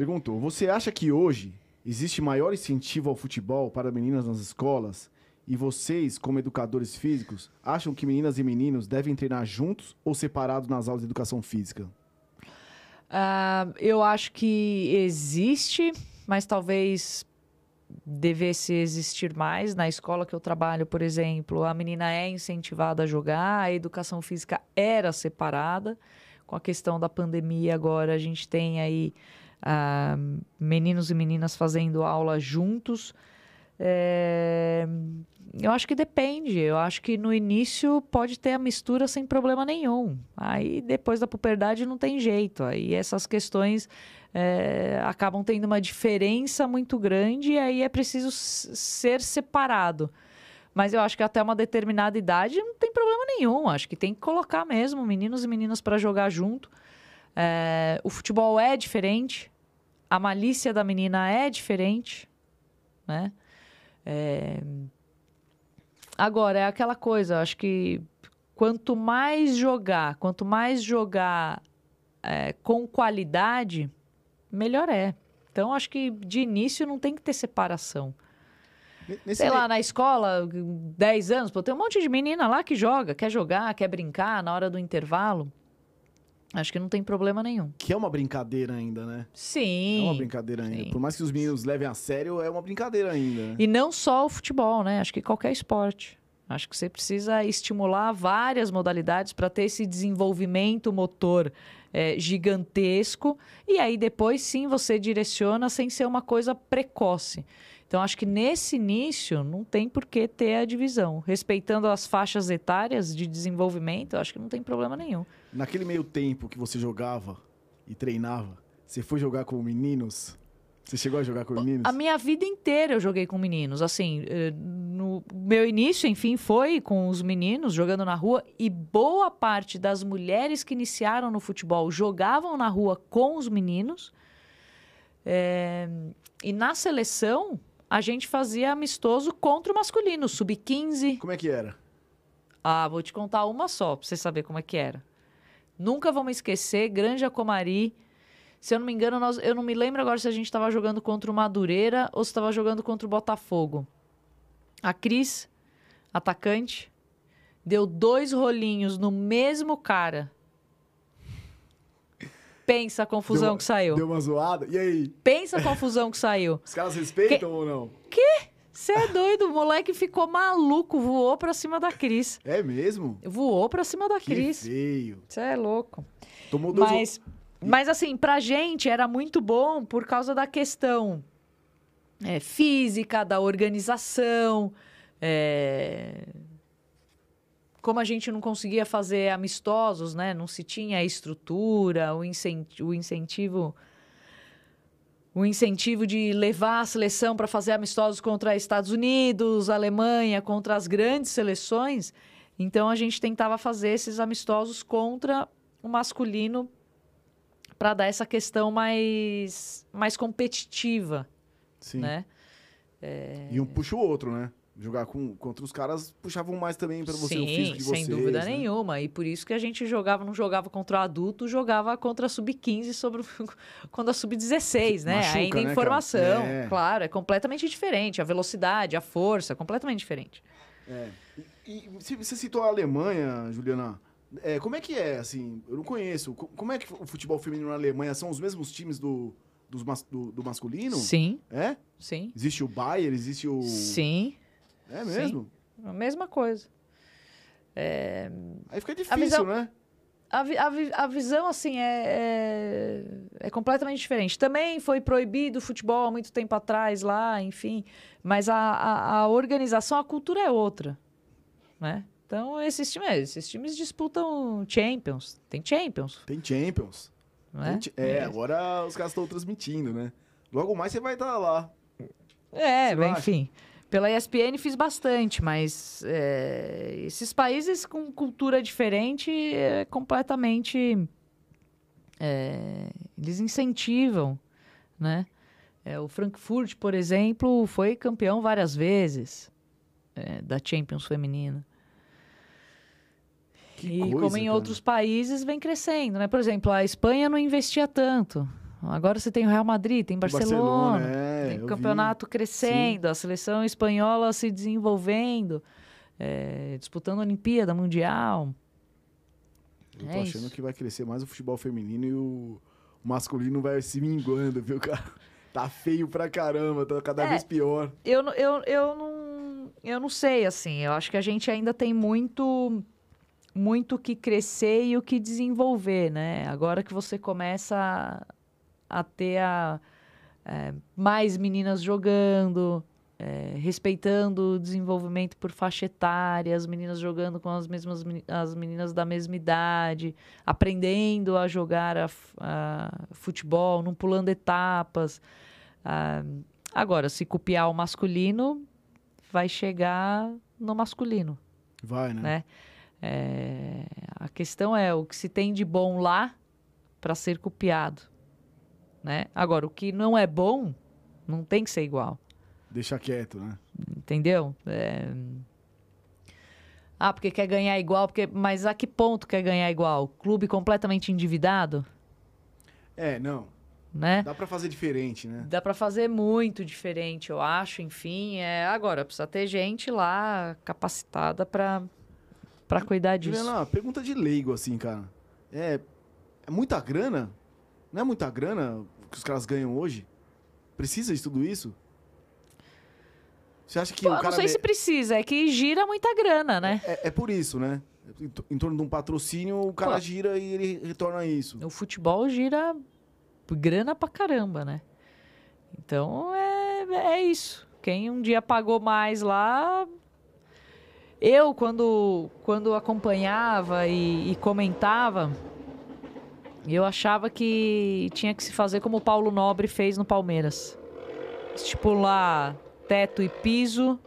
perguntou: Você acha que hoje existe maior incentivo ao futebol para meninas nas escolas? E vocês, como educadores físicos, acham que meninas e meninos devem treinar juntos ou separados nas aulas de educação física? Uh, eu acho que existe, mas talvez devesse existir mais. Na escola que eu trabalho, por exemplo, a menina é incentivada a jogar, a educação física era separada. Com a questão da pandemia, agora a gente tem aí uh, meninos e meninas fazendo aula juntos. É, eu acho que depende. Eu acho que no início pode ter a mistura sem problema nenhum. Aí depois da puberdade não tem jeito. Aí essas questões é, acabam tendo uma diferença muito grande e aí é preciso ser separado. Mas eu acho que até uma determinada idade não tem problema nenhum. Acho que tem que colocar mesmo meninos e meninas para jogar junto. É, o futebol é diferente, a malícia da menina é diferente, né? É... Agora, é aquela coisa, acho que quanto mais jogar, quanto mais jogar é, com qualidade, melhor é. Então, acho que de início não tem que ter separação. Nesse sei lá, na escola, 10 anos, pô, tem um monte de menina lá que joga, quer jogar, quer brincar na hora do intervalo. Acho que não tem problema nenhum. Que é uma brincadeira ainda, né? Sim. É uma brincadeira ainda. Sim. Por mais que os meninos levem a sério, é uma brincadeira ainda. Né? E não só o futebol, né? Acho que qualquer esporte. Acho que você precisa estimular várias modalidades para ter esse desenvolvimento motor é, gigantesco. E aí depois sim você direciona sem ser uma coisa precoce. Então, acho que nesse início não tem por que ter a divisão. Respeitando as faixas etárias de desenvolvimento, acho que não tem problema nenhum. Naquele meio tempo que você jogava e treinava, você foi jogar com meninos? Você chegou a jogar com meninos? A minha vida inteira eu joguei com meninos. Assim, eh, no meu início, enfim, foi com os meninos jogando na rua e boa parte das mulheres que iniciaram no futebol jogavam na rua com os meninos. É... E na seleção, a gente fazia amistoso contra o masculino, sub-15. Como é que era? Ah, vou te contar uma só, pra você saber como é que era. Nunca vamos esquecer, Granja Comari. Se eu não me engano, nós, eu não me lembro agora se a gente estava jogando contra o Madureira ou se estava jogando contra o Botafogo. A Cris, atacante, deu dois rolinhos no mesmo cara Pensa a confusão uma, que saiu. Deu uma zoada. E aí? Pensa a confusão que saiu. Os caras respeitam que... ou não? Que? Você é doido, o moleque ficou maluco, voou pra cima da Cris. É mesmo? Voou pra cima da que Cris. feio. Você é louco. Tomou dois... Mas, mas assim, pra gente era muito bom por causa da questão é, física, da organização, é, como a gente não conseguia fazer amistosos, né? Não se tinha a estrutura, o, incenti o incentivo o incentivo de levar a seleção para fazer amistosos contra Estados Unidos, Alemanha, contra as grandes seleções. Então a gente tentava fazer esses amistosos contra o masculino para dar essa questão mais mais competitiva, Sim. né? É... E um puxa o outro, né? Jogar com, contra os caras puxavam mais também para você Sim, o físico de vocês. sem dúvida né? nenhuma. E por isso que a gente jogava, não jogava contra o adulto, jogava contra a sub-15 sobre contra *laughs* a sub-16, né? Machuca, Ainda né, informação, é. claro, é completamente diferente. A velocidade, a força, completamente diferente. É. E, e você citou a Alemanha, Juliana. É, como é que é, assim? Eu não conheço. Como é que o futebol feminino na Alemanha são os mesmos times do, do, do masculino? Sim. É? Sim. Existe o Bayern, existe o... Sim. É mesmo? Sim, a mesma coisa. É... Aí fica difícil, a visão, né? A, a, a visão, assim, é, é, é, completamente diferente. Também foi proibido o futebol há muito tempo atrás lá, enfim. Mas a, a, a organização, a cultura é outra, né? Então, esses times, esses times disputam Champions. Tem Champions. Tem Champions. É? Tem, é, é, agora os caras estão transmitindo, né? Logo mais você vai estar lá. É, enfim. Acha? Pela ESPN fiz bastante, mas é, esses países com cultura diferente é completamente. É, eles incentivam, né? É, o Frankfurt, por exemplo, foi campeão várias vezes é, da Champions feminina. Que e coisa, como em cara. outros países vem crescendo, né? Por exemplo, a Espanha não investia tanto. Agora você tem o Real Madrid, tem Barcelona, Barcelona é, tem o campeonato vi. crescendo, Sim. a seleção espanhola se desenvolvendo, é, disputando a Olimpíada Mundial. Eu tô é achando isso. que vai crescer mais o futebol feminino e o, masculino vai se minguando, viu, cara? *laughs* Tá feio pra caramba, tá cada É. vez pior. Eu, não- eu, eu, não, eu não sei, assim, eu acho que a gente ainda tem muito muito o que crescer e o que desenvolver, né? Agora que você começa a, a ter a, é, mais meninas jogando, é, respeitando o desenvolvimento por faixa etária, as meninas jogando com as mesmas as meninas da mesma idade, aprendendo a jogar a a futebol, não pulando etapas. Ah, agora, se copiar o masculino, vai chegar no masculino, Vai, né? né? É, a questão é o que se tem de bom lá para ser copiado, né? Agora, o que não é bom não tem que ser igual. Deixa quieto, né? Entendeu? É... Ah, porque quer ganhar igual, porque... mas a que ponto quer ganhar igual? Clube completamente endividado? É, não. né? Dá pra fazer diferente, né? Dá para fazer muito diferente, eu acho, enfim. É, agora, precisa ter gente lá capacitada para para cuidar disso. Juliana, pergunta de leigo, assim, cara. É, é muita grana? Não é muita grana que os caras ganham hoje? Precisa de tudo isso? Você acha que Pô, o não cara... sei me- se precisa, é que gira muita grana, né? é, é por isso, né? Em torno de um patrocínio, o cara Pô. gira e ele retorna isso. O futebol gira grana pra caramba, né? Então é, é isso. Quem um dia pagou mais lá. Eu, quando, quando acompanhava e, e comentava, eu achava que tinha que se fazer como o Paulo Nobre fez no Palmeiras: estipular teto e piso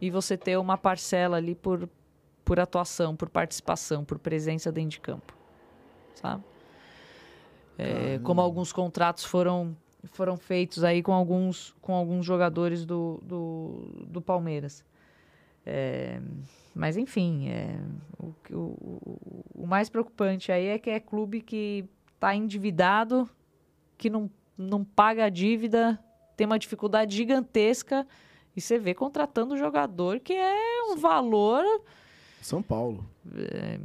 e você ter uma parcela ali por, por atuação, por participação, por presença dentro de campo. Sabe? É, como alguns contratos foram, foram feitos aí com alguns, com alguns jogadores do, do, do Palmeiras. É, mas, enfim, é, o, o, o, mais preocupante aí é que é clube que está endividado, que não, não paga a dívida, tem uma dificuldade gigantesca. E você vê contratando jogador que é um valor. São Paulo. É,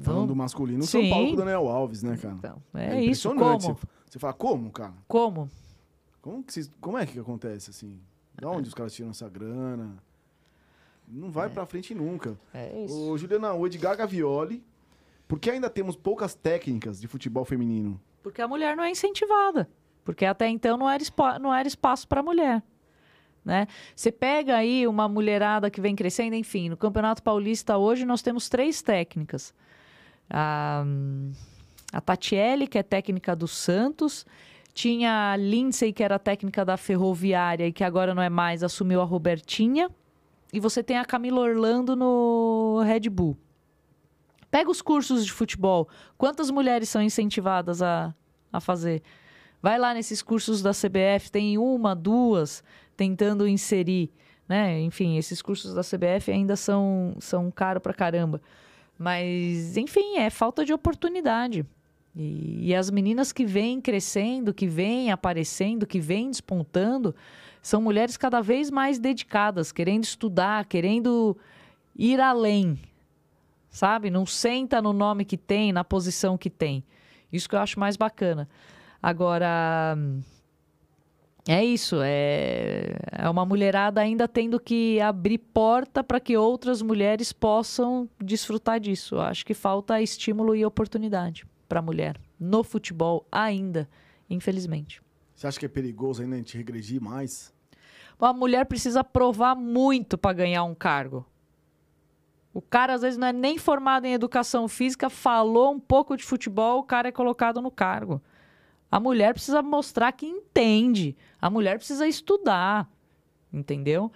Falando do masculino, Sim. São Paulo com o Daniel Alves, né, cara? então, é, isso. impressionante. Como? Você, você fala, como, cara? Como? Como, que vocês- como é que acontece assim? Da onde os caras tiram essa grana? Não vai pra frente nunca. É isso. Ô, Juliana, o Edgar Gavioli, por que ainda temos poucas técnicas de futebol feminino? Porque a mulher não é incentivada. Porque até então não era, não era espaço para a mulher. Né? Você pega aí uma mulherada que vem crescendo, enfim, no Campeonato Paulista hoje nós temos três técnicas. A, a Tatiele, que é técnica do Santos, tinha a Lindsay, que era técnica da Ferroviária e que agora não é mais, assumiu a Robertinha. E você tem a Camila Orlando no Red Bull. Pega os cursos de futebol. Quantas mulheres são incentivadas a, a fazer? Vai lá nesses cursos da CBF, tem uma, duas tentando inserir, né? Enfim, esses cursos da CBF ainda são, são caros pra caramba. Mas, enfim, é falta de oportunidade. E, e as meninas que vêm crescendo, que vêm aparecendo, que vêm despontando, são mulheres cada vez mais dedicadas, querendo estudar, querendo ir além, sabe? Não senta no nome que tem, na posição que tem. Isso que eu acho mais bacana. Agora, é isso. É, é uma mulherada ainda tendo que abrir porta para que outras mulheres possam desfrutar disso. Eu acho que falta estímulo e oportunidade para a mulher no futebol ainda, infelizmente. Você acha que é perigoso ainda a gente regredir mais? A mulher precisa provar muito para ganhar um cargo. O cara, às vezes, não é nem formado em educação física, falou um pouco de futebol, o cara é colocado no cargo. A mulher precisa mostrar que entende. A mulher precisa estudar. Entendeu?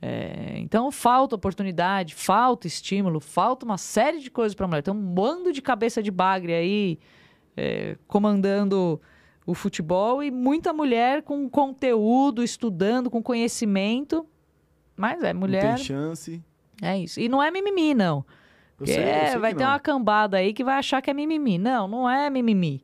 É, então, falta oportunidade, falta estímulo, falta uma série de coisas para a mulher. Tem um bando de cabeça de bagre aí é, comandando o futebol e muita mulher com conteúdo, estudando, com conhecimento. Mas é, Não mulher. tem chance. É isso. E não é mimimi, não. Sei, é, vai ter não. uma cambada aí que vai achar que é mimimi. Não, não é mimimi.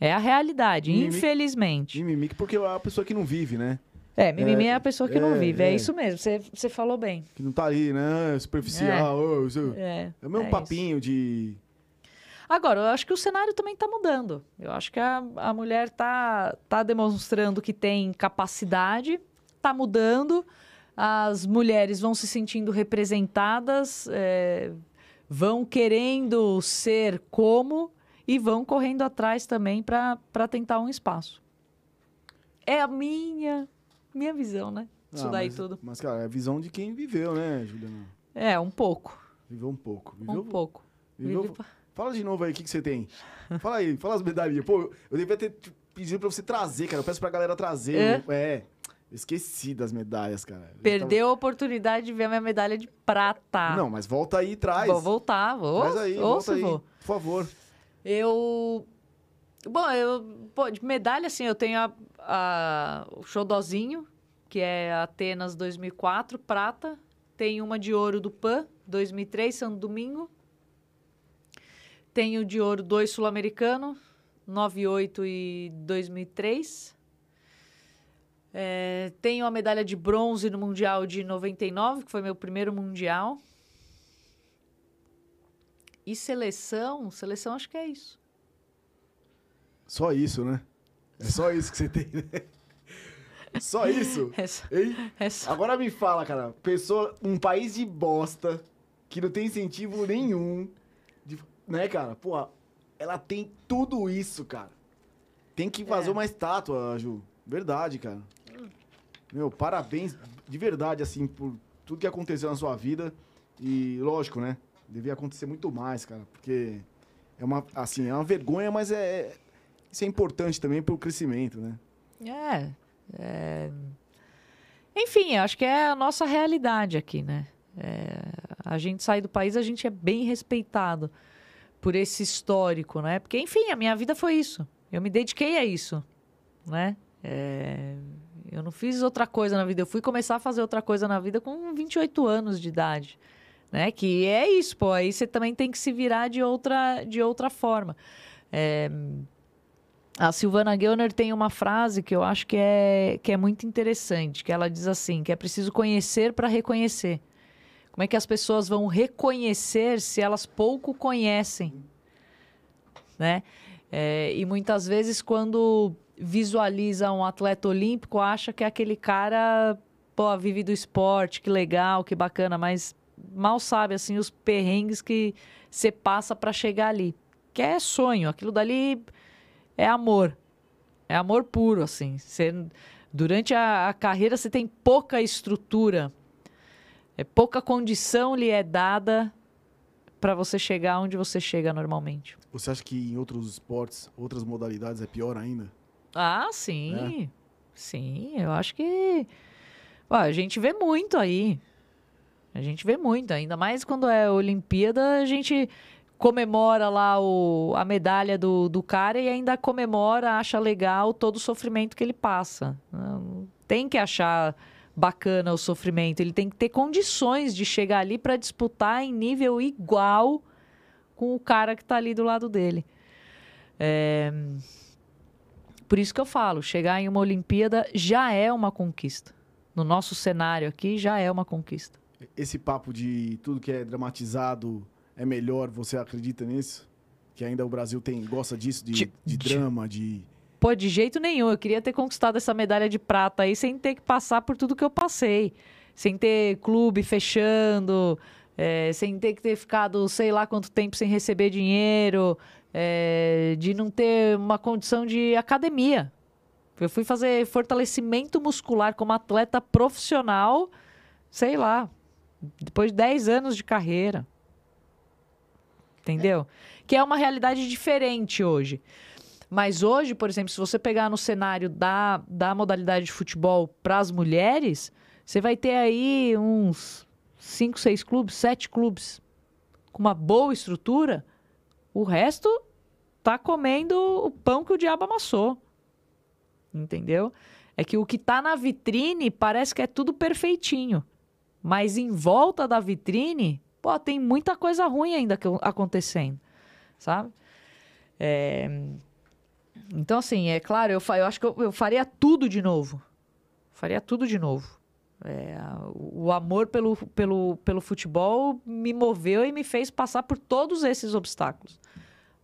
É a realidade, Mimimi- infelizmente. Mimimi, porque é a pessoa que não vive, né? É, mimimi é, É, a pessoa que não é, vive. É, é. isso mesmo. Você, falou bem. Que não tá ali, né? Superficial. ô, isso- É, É o mesmo é papinho de. Agora, eu acho que o cenário também está mudando. Eu acho que a, a mulher está tá demonstrando que tem capacidade, está mudando, as mulheres vão se sentindo representadas, é, vão querendo ser como e vão correndo atrás também para tentar um espaço. É a minha, minha visão, né? Isso Ah, daí mas, tudo. Mas, cara, é a visão de quem viveu, né, Juliana? É, um pouco. Viveu um pouco. Viveu, Um pouco. viveu- Vive- Fala de novo aí, o que, que você tem? Fala aí, fala as medalhinhas. Pô, eu devia ter te pedido pra você trazer, cara. Eu peço pra galera trazer. É? É. Esqueci das medalhas, cara. Eu Perdeu a oportunidade de ver a minha medalha de prata. tava- Não, mas volta aí e traz. Vou voltar, vou. Traz aí, ou volta aí. vou. Por favor. Eu. Bom, eu. Pô, de medalha, assim, eu tenho a, a- o Xodozinho, que é Atenas 2004, prata. Tem uma de ouro do PAN, 2003, Santo Domingo. Tenho de ouro dois sul-americano, 98 e 2003. É, tenho a medalha de bronze no Mundial de 99, que foi meu primeiro Mundial. E seleção, seleção acho que é isso. Só isso, né? É só isso que você tem, né? *laughs* Só isso? É só, é só- Agora me fala, cara. Pessoa, um país de bosta, que não tem incentivo nenhum. Né, cara? Pô, ela tem tudo isso, cara. Tem que fazer É. uma estátua, Ju. Verdade, cara. Meu, parabéns de verdade, assim, por tudo que aconteceu na sua vida. E, lógico, né? Devia acontecer muito mais, cara. Porque é uma, assim, é uma vergonha, mas é, isso é importante também pro crescimento, né? É, é. Enfim, acho que é a nossa realidade aqui, né? É, a gente sai do país, a gente é bem respeitado por esse histórico, né? Porque, enfim, a minha vida foi isso. Eu me dediquei a isso, né? É, eu não fiz outra coisa na vida. Eu fui começar a fazer outra coisa na vida com 28 anos de idade, né? Que é isso, pô. Aí você também tem que se virar de outra, de outra forma. É, a Silvana Gellner tem uma frase que eu acho que é, que é muito interessante, que ela diz assim, que é preciso conhecer para reconhecer. Como é que as pessoas vão reconhecer se elas pouco conhecem, né? É, e muitas vezes quando visualiza um atleta olímpico, acha que aquele cara, pô, vive do esporte, que legal, que bacana, mas mal sabe assim os perrengues que você passa para chegar ali. Que é sonho, aquilo dali é amor. É amor puro, assim. Durante a, a carreira você tem pouca estrutura, é pouca condição lhe é dada para você chegar onde você chega normalmente. Você acha que em outros esportes, outras modalidades é pior ainda? Ah, sim. Sim, eu acho que. Ó, a gente vê muito aí. A gente vê muito, ainda mais quando é Olimpíada, a gente comemora lá o, a medalha do, do cara e ainda comemora, acha legal todo o sofrimento que ele passa. Tem que achar bacana o sofrimento, ele tem que ter condições de chegar ali para disputar em nível igual com o cara que está ali do lado dele. É, por isso que eu falo, chegar em uma Olimpíada já é uma conquista. No nosso cenário aqui, já é uma conquista. Esse papo de tudo que é dramatizado é melhor, você acredita nisso? Que ainda o Brasil tem gosta disso, de, De- de de- drama, de... Pô, de jeito nenhum. Eu queria ter conquistado essa medalha de prata aí sem ter que passar por tudo que eu passei. Sem ter clube fechando, é, sem ter que ter ficado sei lá quanto tempo sem receber dinheiro, é, de não ter uma condição de academia. Eu fui fazer fortalecimento muscular como atleta profissional, sei lá, depois de 10 anos de carreira. Entendeu? Que é uma realidade diferente hoje. Mas hoje, por exemplo, se você pegar no cenário da, da modalidade de futebol para as mulheres, você vai ter aí uns 5, 6 clubes, 7 clubes com uma boa estrutura. O resto tá comendo o pão que o diabo amassou. Entendeu? É que o que tá na vitrine parece que é tudo perfeitinho. Mas em volta da vitrine, pô, tem muita coisa ruim ainda acontecendo. Sabe? É, Então, assim, é claro, eu, eu acho que eu, eu faria tudo de novo. Faria tudo de novo. É, o amor pelo, pelo, pelo futebol me moveu e me fez passar por todos esses obstáculos.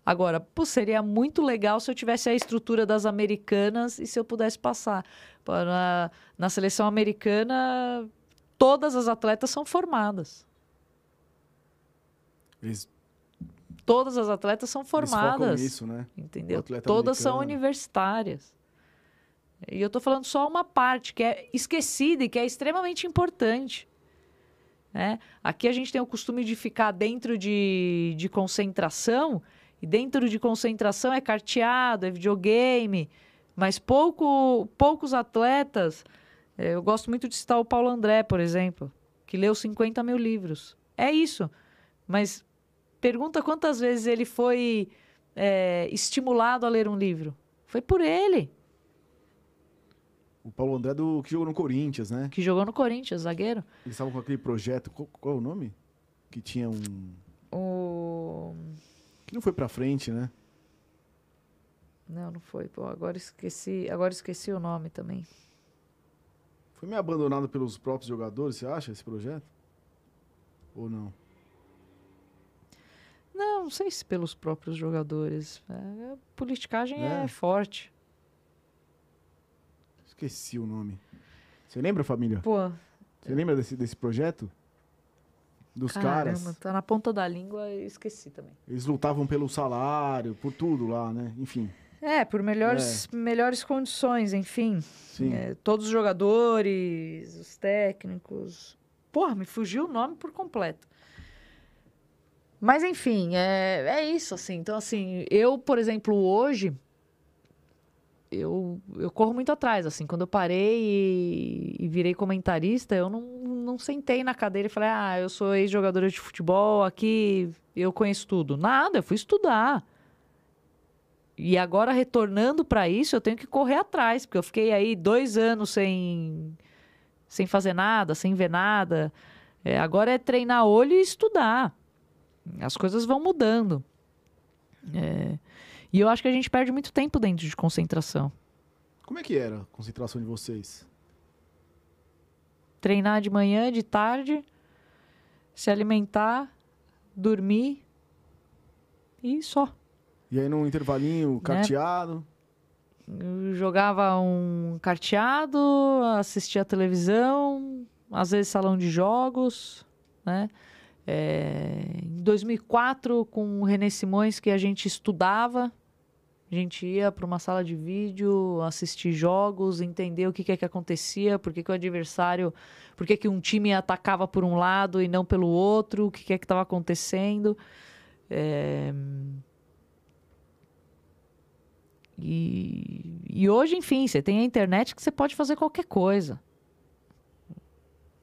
Agora, pô, seria muito legal se eu tivesse a estrutura das americanas e se eu pudesse passar. Pô, na, na seleção americana, todas as atletas são formadas. Eles Todas as atletas são formadas. nisso, né? Entendeu? Todas são americano. universitárias. E eu tô falando só uma parte que é esquecida e que é extremamente importante. né? Aqui a gente tem o costume de ficar dentro de, de concentração, e dentro de concentração é carteado, é videogame, mas pouco, poucos atletas. eh, Eu gosto muito de citar o Paulo André, por exemplo, que leu 50 mil livros. É isso. Mas pergunta quantas vezes ele foi é, estimulado a ler um livro. Foi por ele, O Paulo André do que jogou no Corinthians, né? que jogou no Corinthians, zagueiro. Eles estavam com aquele projeto, qual, qual é o nome? Que tinha um... O... Que não foi pra frente, né? Não, não foi. Pô, agora esqueci, agora esqueci o nome também. Foi meio abandonado pelos próprios jogadores, você acha, esse projeto? Ou não? Não, não sei se pelos próprios jogadores. É, a politicagem é. É. forte. Esqueci o nome. Você lembra, família? Pô, Você lembra desse, desse projeto? Dos caramba, caras? tá na ponta da língua e esqueci também. Eles lutavam pelo salário, por tudo lá, né? Enfim. É, por melhores, melhores condições, enfim. Sim. É, todos os jogadores, os técnicos. Porra, me fugiu o nome por completo. Mas, enfim, é, é isso, assim. Então, assim, eu, por exemplo, hoje, eu, eu corro muito atrás, assim. Quando eu parei e, e virei comentarista, eu não, não sentei na cadeira e falei, ah, eu sou ex-jogadora de futebol, aqui eu conheço tudo. Nada, eu fui estudar. E agora, retornando para isso, eu tenho que correr atrás, porque eu fiquei aí dois anos sem, sem fazer nada, sem ver nada. É, agora é treinar olho e estudar. As coisas vão mudando. É, e eu acho que a gente perde muito tempo dentro de concentração. Como é que era a concentração de vocês? Treinar de manhã, de tarde, se alimentar, dormir e só. E aí num intervalinho carteado? Eu jogava um carteado, assistia televisão, às vezes salão de jogos, né? É, em 2004, com o René Simões, que a gente estudava, a gente ia para uma sala de vídeo, assistir jogos, entender o que, que é que acontecia, por que, que o adversário, por que, que um time atacava por um lado e não pelo outro, o que, que é que estava acontecendo. É, E, e hoje, enfim, você tem a internet que você pode fazer qualquer coisa.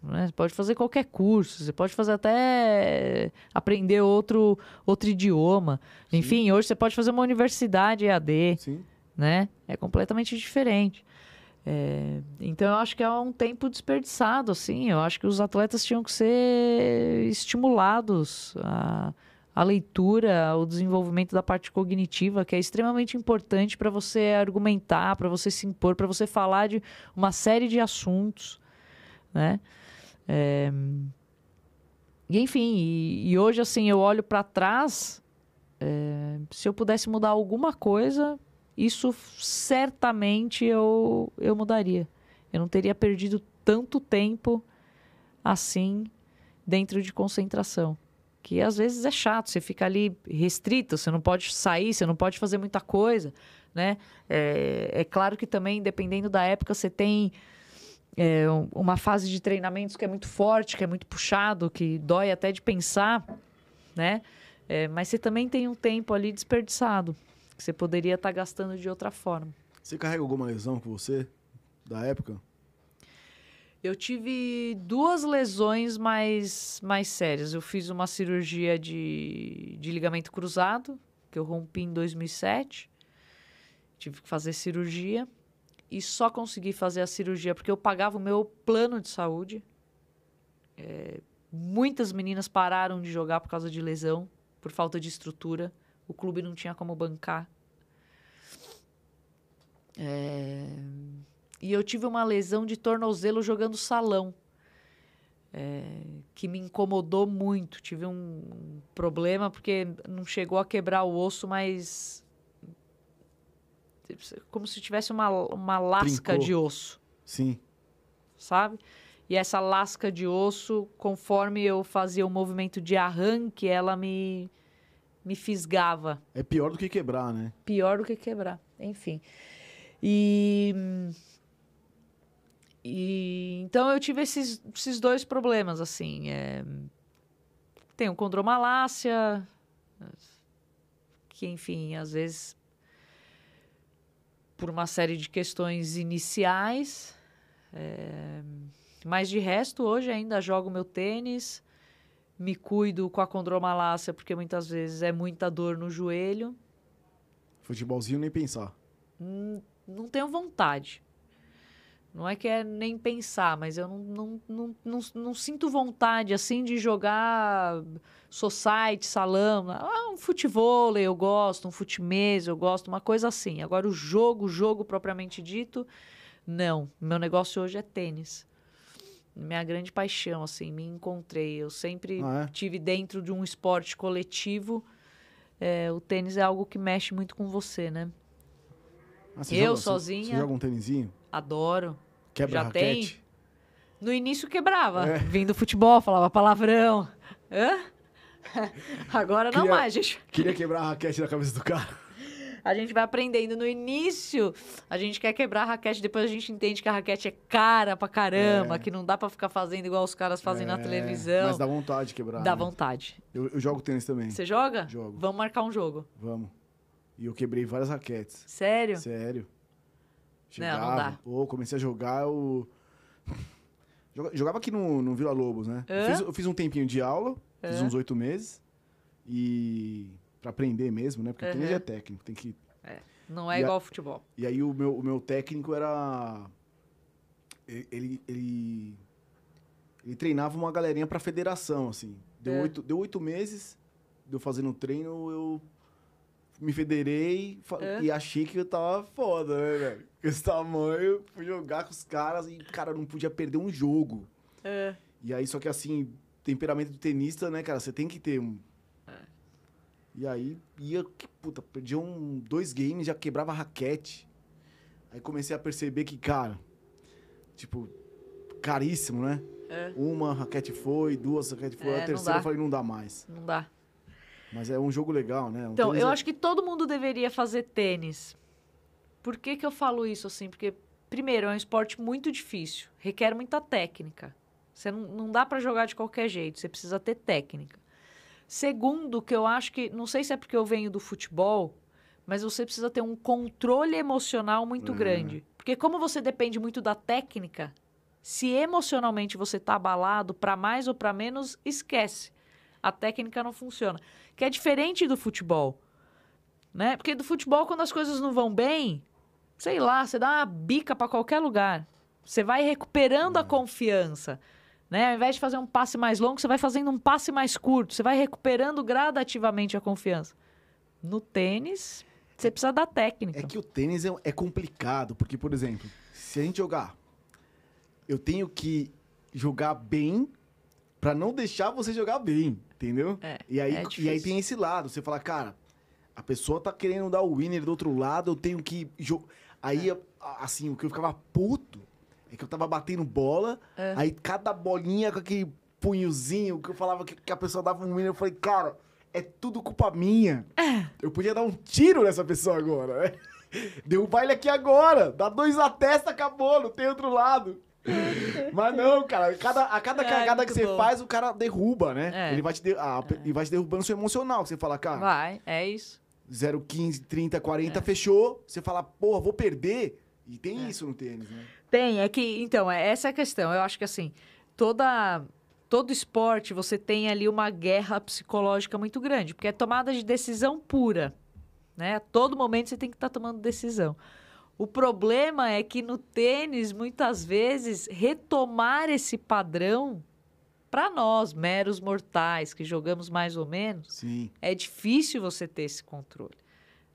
Né? Você pode fazer qualquer curso, você pode fazer até aprender outro, outro idioma. Sim. Enfim, hoje você pode fazer uma universidade EAD, Sim. né? É completamente diferente. É, então eu acho que é um tempo desperdiçado, assim. Eu acho que os atletas tinham que ser estimulados a, a leitura, o desenvolvimento da parte cognitiva, que é extremamente importante para você argumentar, para você se impor, para você falar de uma série de assuntos, né? É, E enfim, e, e hoje assim eu olho para trás, é, se eu pudesse mudar alguma coisa, isso certamente eu, eu mudaria. Eu não teria perdido tanto tempo assim dentro de concentração que às vezes é chato, você fica ali restrito, você não pode sair, você não pode fazer muita coisa, né? É, é claro que também, dependendo da época, você tem é, um- uma fase de treinamentos que é muito forte, que é muito puxado, que dói até de pensar, né? É, mas você também tem um tempo ali desperdiçado, que você poderia estar gastando de outra forma. Você carrega alguma lesão com você? Da época? Eu tive duas lesões mais, mais sérias. Eu fiz uma cirurgia de, de ligamento cruzado, que eu rompi em 2007. Tive que fazer cirurgia. E só consegui fazer a cirurgia porque eu pagava o meu plano de saúde. É, muitas meninas pararam de jogar por causa de lesão, por falta de estrutura. O clube não tinha como bancar. É, e eu tive uma lesão de tornozelo jogando salão, é, que me incomodou muito. Tive um problema porque não chegou a quebrar o osso, mas como se tivesse uma, uma lasca Trincou. de osso, Sim. sabe? E essa lasca de osso, conforme eu fazia o movimento de arranque, ela me, me fisgava É pior do que quebrar, né? pior do que quebrar. Enfim. E. E então eu tive esses, esses dois problemas, assim. É, tenho condromalácia, que, enfim, às vezes, por uma série de questões iniciais. é, mas de resto, hoje ainda jogo meu tênis, me cuido com a condromalácia, porque muitas vezes é muita dor no joelho. Futebolzinho nem pensar. Hum, não tenho vontade. Não é que é nem pensar, mas eu não, não, não, não, não sinto vontade, assim, de jogar society, salão. Ah, um futebol eu gosto, um futimês eu gosto, uma coisa assim. Agora, o jogo, o jogo propriamente dito, não. Meu negócio hoje é tênis. Minha grande paixão, assim, me encontrei. Eu sempre Ah, é? tive dentro de um esporte coletivo. É, o tênis é algo que mexe muito com você, né? Ah, você Eu joga- sozinha. Você joga um tênisinho? Adoro. Quebra Já tem? raquete? No início quebrava. É. Vim do futebol, falava palavrão. Hã? *laughs* Agora não Queria- mais, gente. Queria quebrar a raquete na cabeça do cara. *laughs* A gente vai aprendendo. No início, a gente quer quebrar a raquete, depois a gente entende que a raquete é cara pra caramba, É. que não dá pra ficar fazendo igual os caras fazem na É, televisão. Mas dá vontade de quebrar. Dá né? vontade. Eu, eu jogo tênis também. Você joga? Jogo. Vamos marcar um jogo. Vamos. E eu quebrei várias raquetes. Sério? Sério. Não, Jogava. não dá. Pô, comecei a jogar, eu... *laughs* Joga- Jogava aqui no, no Vila Lobos, né? Eu fiz, eu fiz um tempinho de aula, fiz Hã? uns oito meses. E... Pra aprender mesmo, né? Porque tênis Aham. é técnico, tem que... Não é E a- igual ao futebol. E aí o meu, o meu técnico era... Ele... Ele, ele treinava uma galerinha pra federação, assim. Deu, É. oito, deu oito meses, deu fazendo treino, eu me federei É. e achei que eu tava foda, né, velho? Com esse tamanho, fui jogar com os caras e, cara, não podia perder um jogo. É. E aí, só que assim, temperamento do tenista, né, cara, você tem que ter um. E aí, ia, puta, perdia um, dois games, já quebrava raquete. Aí comecei a perceber que, cara, tipo, caríssimo, né? É. Uma raquete foi, duas raquete foi, É, a terceira eu falei, não dá mais. Não dá. Mas é um jogo legal, né? Um Então, eu é- acho que todo mundo deveria fazer tênis. Por que, que eu falo isso assim? Porque, primeiro, é um esporte muito difícil, requer muita técnica. Você não, não dá pra jogar de qualquer jeito, você precisa ter técnica. Segundo, que eu acho que, não sei se é porque eu venho do futebol, mas você precisa ter um controle emocional muito É. grande. Porque como você depende muito da técnica, se emocionalmente você tá abalado, pra mais ou pra menos, esquece. A técnica não funciona. Que é diferente do futebol. Né? Porque do futebol, quando as coisas não vão bem, sei lá, você dá uma bica pra qualquer lugar. Você vai recuperando a confiança. Né? Ao invés de fazer um passe mais longo, você vai fazendo um passe mais curto. Você vai recuperando gradativamente a confiança. No tênis, você precisa da técnica. É que o tênis é, é complicado, porque, por exemplo, se a gente jogar, eu tenho que jogar bem pra não deixar você jogar bem, entendeu? É, e, aí, é e aí tem esse lado, você fala, cara, a pessoa tá querendo dar o winner do outro lado, eu tenho que. jo- Aí, É. assim, o que eu ficava puto é que eu tava batendo bola, É. aí cada bolinha com aquele punhozinho que eu falava que, que a pessoa dava um winner, eu falei, cara, é tudo culpa minha. É. Eu podia dar um tiro nessa pessoa agora, né? *laughs* Deu um baile aqui agora. Dá dois na testa, acabou, não tem outro lado. *laughs* Mas não, cara, cada, a cada Ai, cagada que você bom. fá, o cara derruba, né? É. Ele vai te, de- ah, ele vai te derrubando seu emocional. que Você fala, cara, Vai, é isso. 0, 15, 30, 40, É. fechou. Você fala, porra, vou perder. E tem É. isso no tênis, né? Tem, é que, então, é, essa é a questão. Eu acho que, assim, toda, todo esporte, você tem ali uma guerra psicológica muito grande, porque é tomada de decisão pura, né? A todo momento você tem que estar tomando decisão. O problema é que no tênis, muitas vezes, retomar esse padrão, para nós, meros mortais, que jogamos mais ou menos, Sim. é difícil você ter esse controle,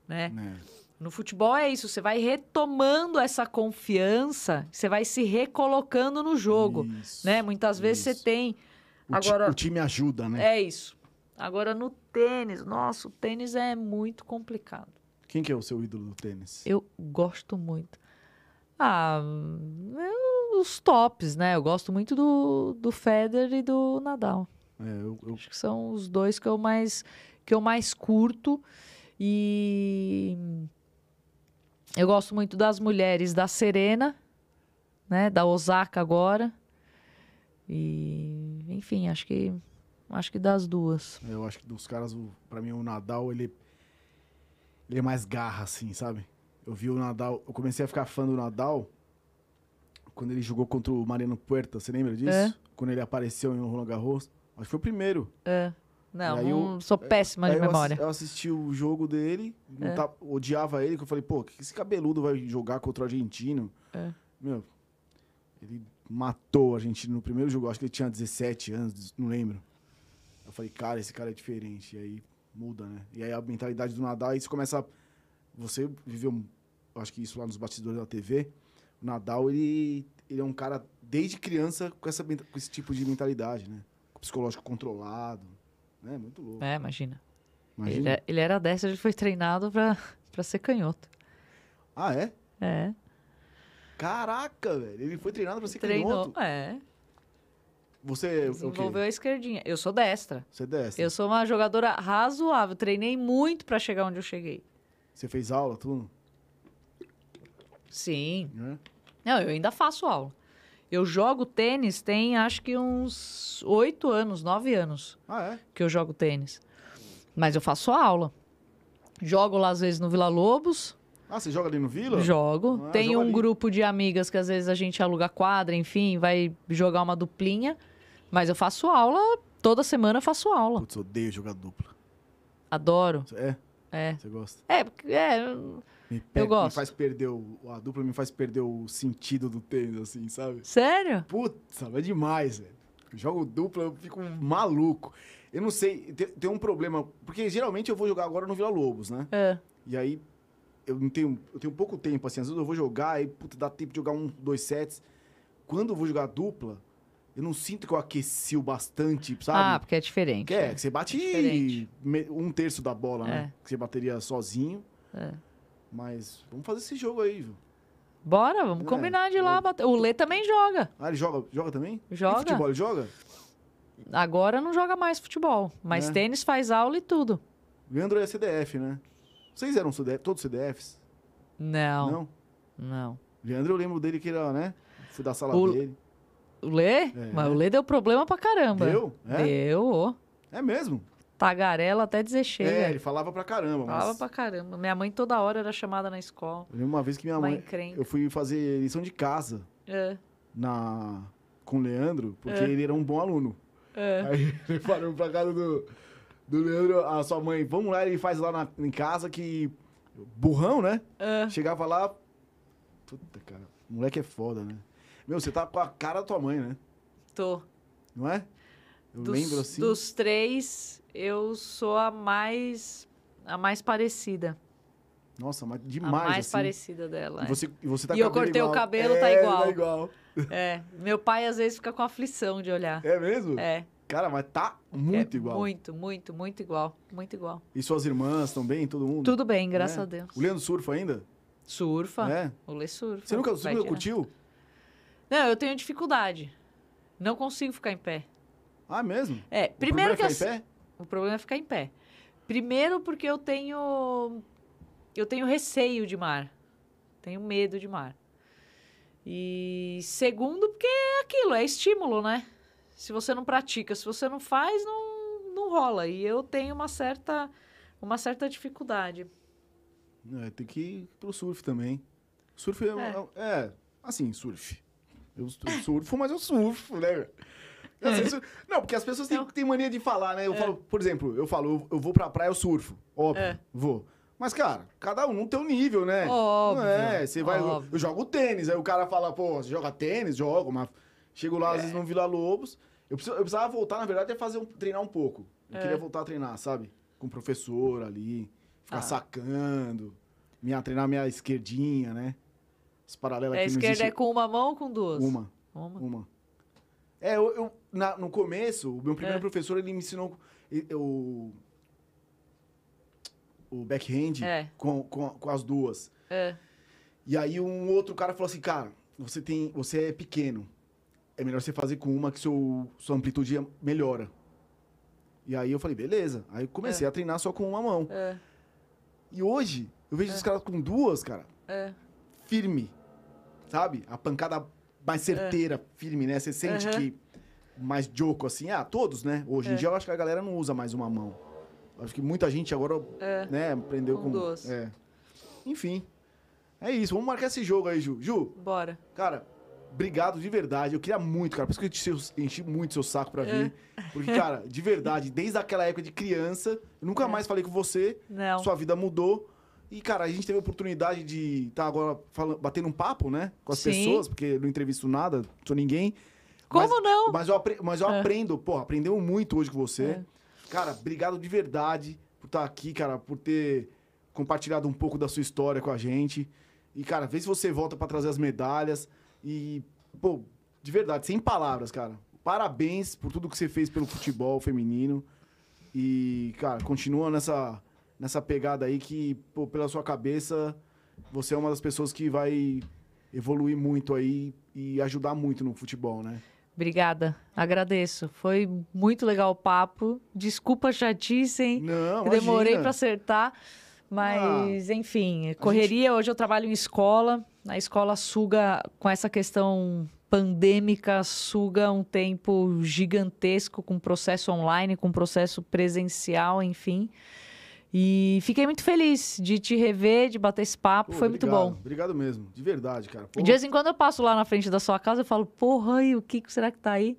né? né? No futebol é isso, você vai retomando essa confiança, você vai se recolocando no jogo, Isso, né? Muitas vezes isso. você tem. O, Agora- o time ajuda, né? É isso. Agora no tênis, nossa, o tênis é muito complicado. Quem que é o seu ídolo do tênis? Eu gosto muito. Ah, eu- os tops, né? Eu gosto muito do, do Federer e do Nadal. É, eu, eu- Acho que são os dois que eu mais que eu mais curto e eu gosto muito das mulheres da Serena, né, da Osaka agora. E enfim, acho que acho que das duas. eu acho que dos caras, o, pra mim, o Nadal, ele, ele é mais garra, assim, sabe? Eu vi o Nadal, eu comecei a ficar fã do Nadal quando ele jogou contra o Mariano Puerta, você lembra disso? É. Quando ele apareceu em Roland Garros. Acho que foi o primeiro. É. Não, E não- sou péssima de eu memória. Eu assisti o jogo dele, É. tá- odiava ele, que eu falei, pô, que esse cabeludo vai jogar contra o argentino? É. Meu, Ele matou a gente no primeiro jogo. Acho que ele tinha 17 anos, não lembro. Eu falei, cara, esse cara é diferente. E aí muda, né? E aí a mentalidade do Nadal, aí você começa. A... Você viveu, eu acho que isso lá nos bastidores da TV. O Nadal, ele, ele é um cara, desde criança, com, essa, com esse tipo de mentalidade, né? Psicológico controlado. Né? Muito louco. É, imagina. Imagina. Ele, é- ele era dessa, ele foi treinado pra, pra ser canhoto. Ah, é? É. Caraca, velho. Ele foi treinado pra ser Treinou. canhoto. É. Você é Desenvolveu a esquerdinha. Eu sou destra. Você é dessa? Eu sou uma jogadora razoável. Treinei muito pra chegar onde eu cheguei. Você fez aula, tudo? Sim. Né? Não, eu ainda faço aula. Eu jogo tênis tem acho que uns oito anos, nove anos Ah, é? que eu jogo tênis. Mas eu faço aula. Jogo lá às vezes no Vila Lobos. Ah, você joga ali no Vila? Jogo. Ah, Tem um ali. grupo de amigas que às vezes a gente aluga quadra, enfim, vai jogar uma duplinha. Mas eu faço aula, toda semana eu faço aula. Putz, odeio jogar dupla. Adoro. É? É. Você gosta? É, porque- é. Me, per- Me gosto. faz perder o... A dupla me faz perder o sentido do tênis, assim, sabe? Sério? Putz, é demais, velho. Eu jogo dupla, eu fico maluco. Eu não sei, tem, tem um problema... Porque geralmente eu vou jogar agora no Vila Lobos, né? É. E aí, eu não tenho... Eu tenho pouco tempo, assim. Às vezes eu vou jogar, aí, puta, dá tempo de jogar um, dois sets. Quando eu vou jogar dupla, eu não sinto que eu aqueci o bastante, sabe? Ah, porque é diferente. Que é, que você bate me- um terço da bola, né? É. Que você bateria sozinho. É. Mas vamos fazer esse jogo aí, viu? Bora, vamos É, combinar de ir lá bater. O Lê também joga. Ah, ele joga, joga também? Joga. E futebol, ele joga? Agora não joga mais futebol, mas É. tênis faz aula e tudo. Leandro é CDF, né? Vocês eram CDF, todos CDFs? Não, Não? não. Leandro, eu lembro dele que era, né? Fui da sala O- dele. O Lê? É. Mas o Lê deu problema pra caramba. Deu? É? Deu. É mesmo? Tagarela até dizer chega. É, ele falava pra caramba, mas... Falava pra caramba. Minha mãe toda hora era chamada na escola. Eu lembro uma vez que minha mãe... encrenca. Eu fui fazer lição de casa É, na... com o Leandro, porque É. ele era um bom aluno. é. Aí *laughs* ele parou pra casa do, do Leandro, a sua mãe, vamos lá, ele faz lá na- em casa que. Burrão, né? é. Chegava lá. Puta, cara, moleque é foda, né? Meu, você tá com a cara da tua mãe, né? Tô. Não é? Eu Dos, lembro assim. dos três, eu sou a mais a mais parecida. Nossa, mas a demais. mais assim. parecida dela. E é. você, e você tá E eu cortei o igual. cabelo, é, tá igual. Tá igual. *laughs* É. Meu pai às vezes fica com aflição de olhar. É mesmo? É. Cara, mas tá muito é igual. Muito, muito, muito igual. Muito igual. E suas irmãs também, todo mundo? Tudo bem, graças É. a Deus. O Leandro surfa ainda? Surfa. É. O Lê surfa. Você nunca, você Vai nunca direto. curtiu? Não, eu tenho dificuldade. Não consigo ficar em pé. Ah, mesmo? É, O primeiro que é eu... em pé? O problema é ficar em pé. Primeiro porque eu tenho eu tenho receio de mar. Tenho medo de mar. E segundo porque é aquilo, é estímulo, né? Se você não pratica, se você não faz, não, não rola. E eu tenho uma certa uma certa dificuldade. É, tem que ir pro surf também. Surf é, É. é, assim, surf. Eu, eu surfo, mas eu surfo, né? Sur- Não, porque as pessoas têm, Então- têm mania de falar, né? Eu É. falo, por exemplo, eu falo, eu, eu vou pra praia, eu surfo. Óbvio, É. vou. Mas, cara, cada um no teu nível, né? Óbvio, Não é, você vai. Eu, eu jogo tênis, aí o cara fala, pô, você joga tênis? Jogo, mas chego lá, às É. vezes, no Vila Lobos. Eu, preciso- eu precisava voltar, na verdade, a fazer um, treinar um pouco. Eu É. queria voltar a treinar, sabe? Com o professor ali, ficar Ah. sacando, minha, treinar minha esquerdinha, né? As paralelas É, a esquerda existe. é com uma mão ou com duas? Uma, Uma. uma. É, eu, eu- na- no começo, o meu primeiro É. professor, ele me ensinou eu- o backhand É. com, com, com as duas. É. E aí um outro cara falou assim, cara, você tem, você é pequeno. É melhor você fazer com uma que seu, sua amplitude melhora. E aí eu falei, beleza. Aí eu comecei a treinar só com uma mão. É. E hoje, eu vejo os caras com duas, cara, É. firme. Sabe? A pancada mais certeira, firme, né? Você sente que mais joco, assim. Ah, todos, né? Hoje em É. dia eu acho que a galera não usa mais uma mão. Acho que muita gente agora, É. né, aprendeu Com com... duas. É. Enfim. É isso. Vamos marcar esse jogo aí, Ju. Ju, Bora. Cara, obrigado de verdade. Eu queria muito, cara. Por isso que eu enchi, enchi muito seu saco pra É. vir. Porque, cara, de verdade, desde aquela época de criança, eu nunca mais falei com você. Não. Sua vida mudou. E, cara, a gente teve a oportunidade de estar agora falando, batendo um papo, né? Com as Sim. pessoas, porque não entrevisto nada, sou ninguém. Como mas, não? Mas eu, apre- mas eu É. aprendo, pô, aprendeu muito hoje com você. É. Cara, obrigado de verdade por estar aqui, cara, por ter compartilhado um pouco da sua história com a gente. E, cara, vê se você volta pra trazer as medalhas. E, pô, de verdade, sem palavras, cara. Parabéns por tudo que você fez pelo futebol feminino. E, cara, continua nessa, nessa pegada aí que, pô, pela sua cabeça, você é uma das pessoas que vai evoluir muito aí e ajudar muito no futebol, né? Obrigada, agradeço. Foi muito legal o papo. Desculpa a chatice, hein? Não, Demorei para acertar, mas enfim, correria. Hoje eu trabalho em escola. Na escola suga com essa questão pandêmica, suga um tempo gigantesco com processo online, com processo presencial, enfim. E fiquei muito feliz de te rever, de bater esse papo. Pô, Foi muito obrigado, bom. Obrigado mesmo, de verdade, cara. Pô, De vez em quando eu passo lá na frente da sua casa e falo, porra, e o Kiko será que tá aí?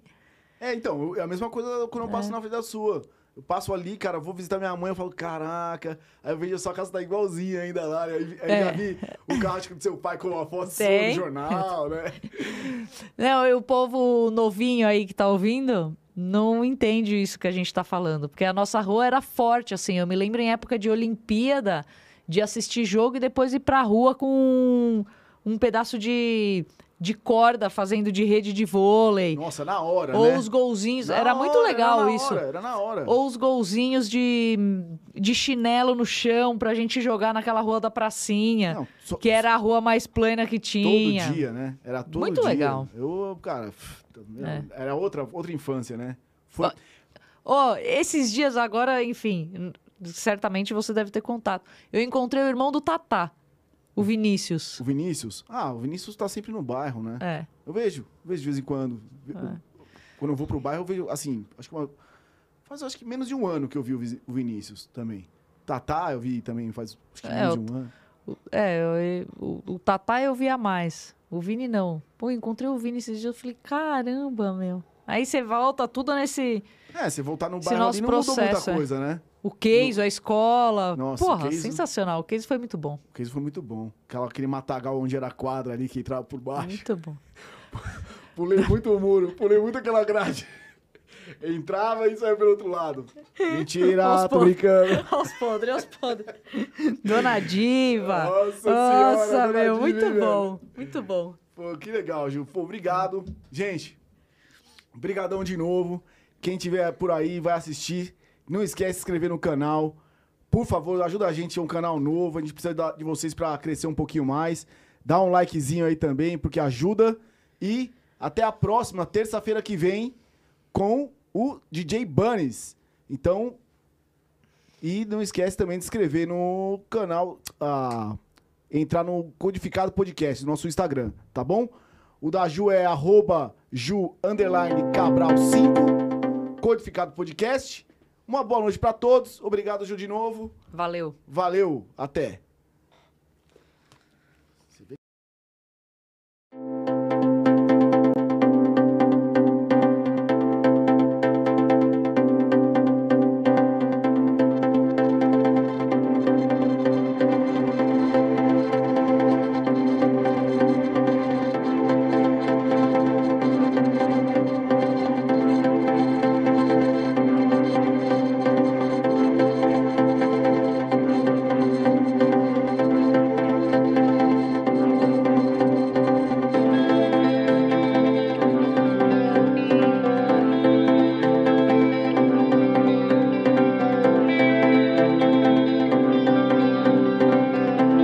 É, então, é a mesma coisa quando eu É. passo na frente da sua. Eu passo ali, cara, vou visitar minha mãe, eu falo, caraca. Aí eu vejo a sua casa tá igualzinha ainda lá. né? Aí, aí É. já vi o carro que do seu pai com uma foto sua no jornal, né? *laughs* Não, e o povo novinho aí que tá ouvindo não entende isso que a gente tá falando. Porque a nossa rua era forte, assim. Eu me lembro em época de Olimpíada, de assistir jogo e depois ir pra rua com um, um pedaço de, de corda fazendo de rede de vôlei. Nossa, na hora, Ou né? os golzinhos. Na era muito hora, legal era isso. Hora, era na hora. Ou os golzinhos de, de chinelo no chão pra gente jogar naquela rua da pracinha. Não, só- Que era a rua mais plana que tinha. Todo dia, né? Era todo Muito dia. legal. Eu, cara, pff, É. era outra, outra infância, né? Foi, Ó, esses dias agora, enfim, certamente você deve ter contato. Eu encontrei o irmão do Tatá, o Vinícius. o Vinícius. Ah, o Vinícius tá sempre no bairro, né? É. Eu vejo, vejo de vez em quando. Eu- quando eu vou pro bairro, eu vejo, assim, acho que uma- faz acho que menos de um ano que eu vi o, Vinícius também. Tatá, eu vi também faz acho que É, menos o- de um ano. É, eu- o, o Tatá eu via mais. O Vini não. Pô, encontrei o Vini esses dias, eu falei, caramba, meu. Aí você volta tudo nesse. É, você voltar no bairro ali não mudou muita processo, é. coisa, né? O Case, a escola. Nossa, Porra, Case- sensacional. O Case foi muito bom. O case foi muito bom. Aquela, aquele matagal onde era quadra ali que entrava por baixo. Muito bom. *laughs* Pulei muito o muro, pulei muito aquela grade. Entrava e saia pelo outro lado. *laughs* Mentira, Aos tô poucos. brincando. *laughs* Aos podres, aos podres. Dona Diva. *laughs* Nossa senhora, Nossa, Dona meu, Diva, muito velho? bom. Muito bom. Pô, que legal, Gil. Pô, obrigado. Gente, brigadão de novo. Quem tiver por aí vai assistir. Não esquece de se inscrever no canal. Por favor, ajuda a gente, é um canal novo. A gente precisa de vocês para crescer um pouquinho mais. Dá um likezinho aí também, porque ajuda. E até a próxima, terça-feira que vem, com o DJ Bunnies. Então, e não esquece também de inscrever no canal, ah, entrar no Codificado Podcast, no nosso Instagram, tá bom? O da Ju é arroba Ju Cabral 5, Codificado Podcast. Uma boa noite para todos. Obrigado, Ju, de novo. Valeu. Valeu. Até.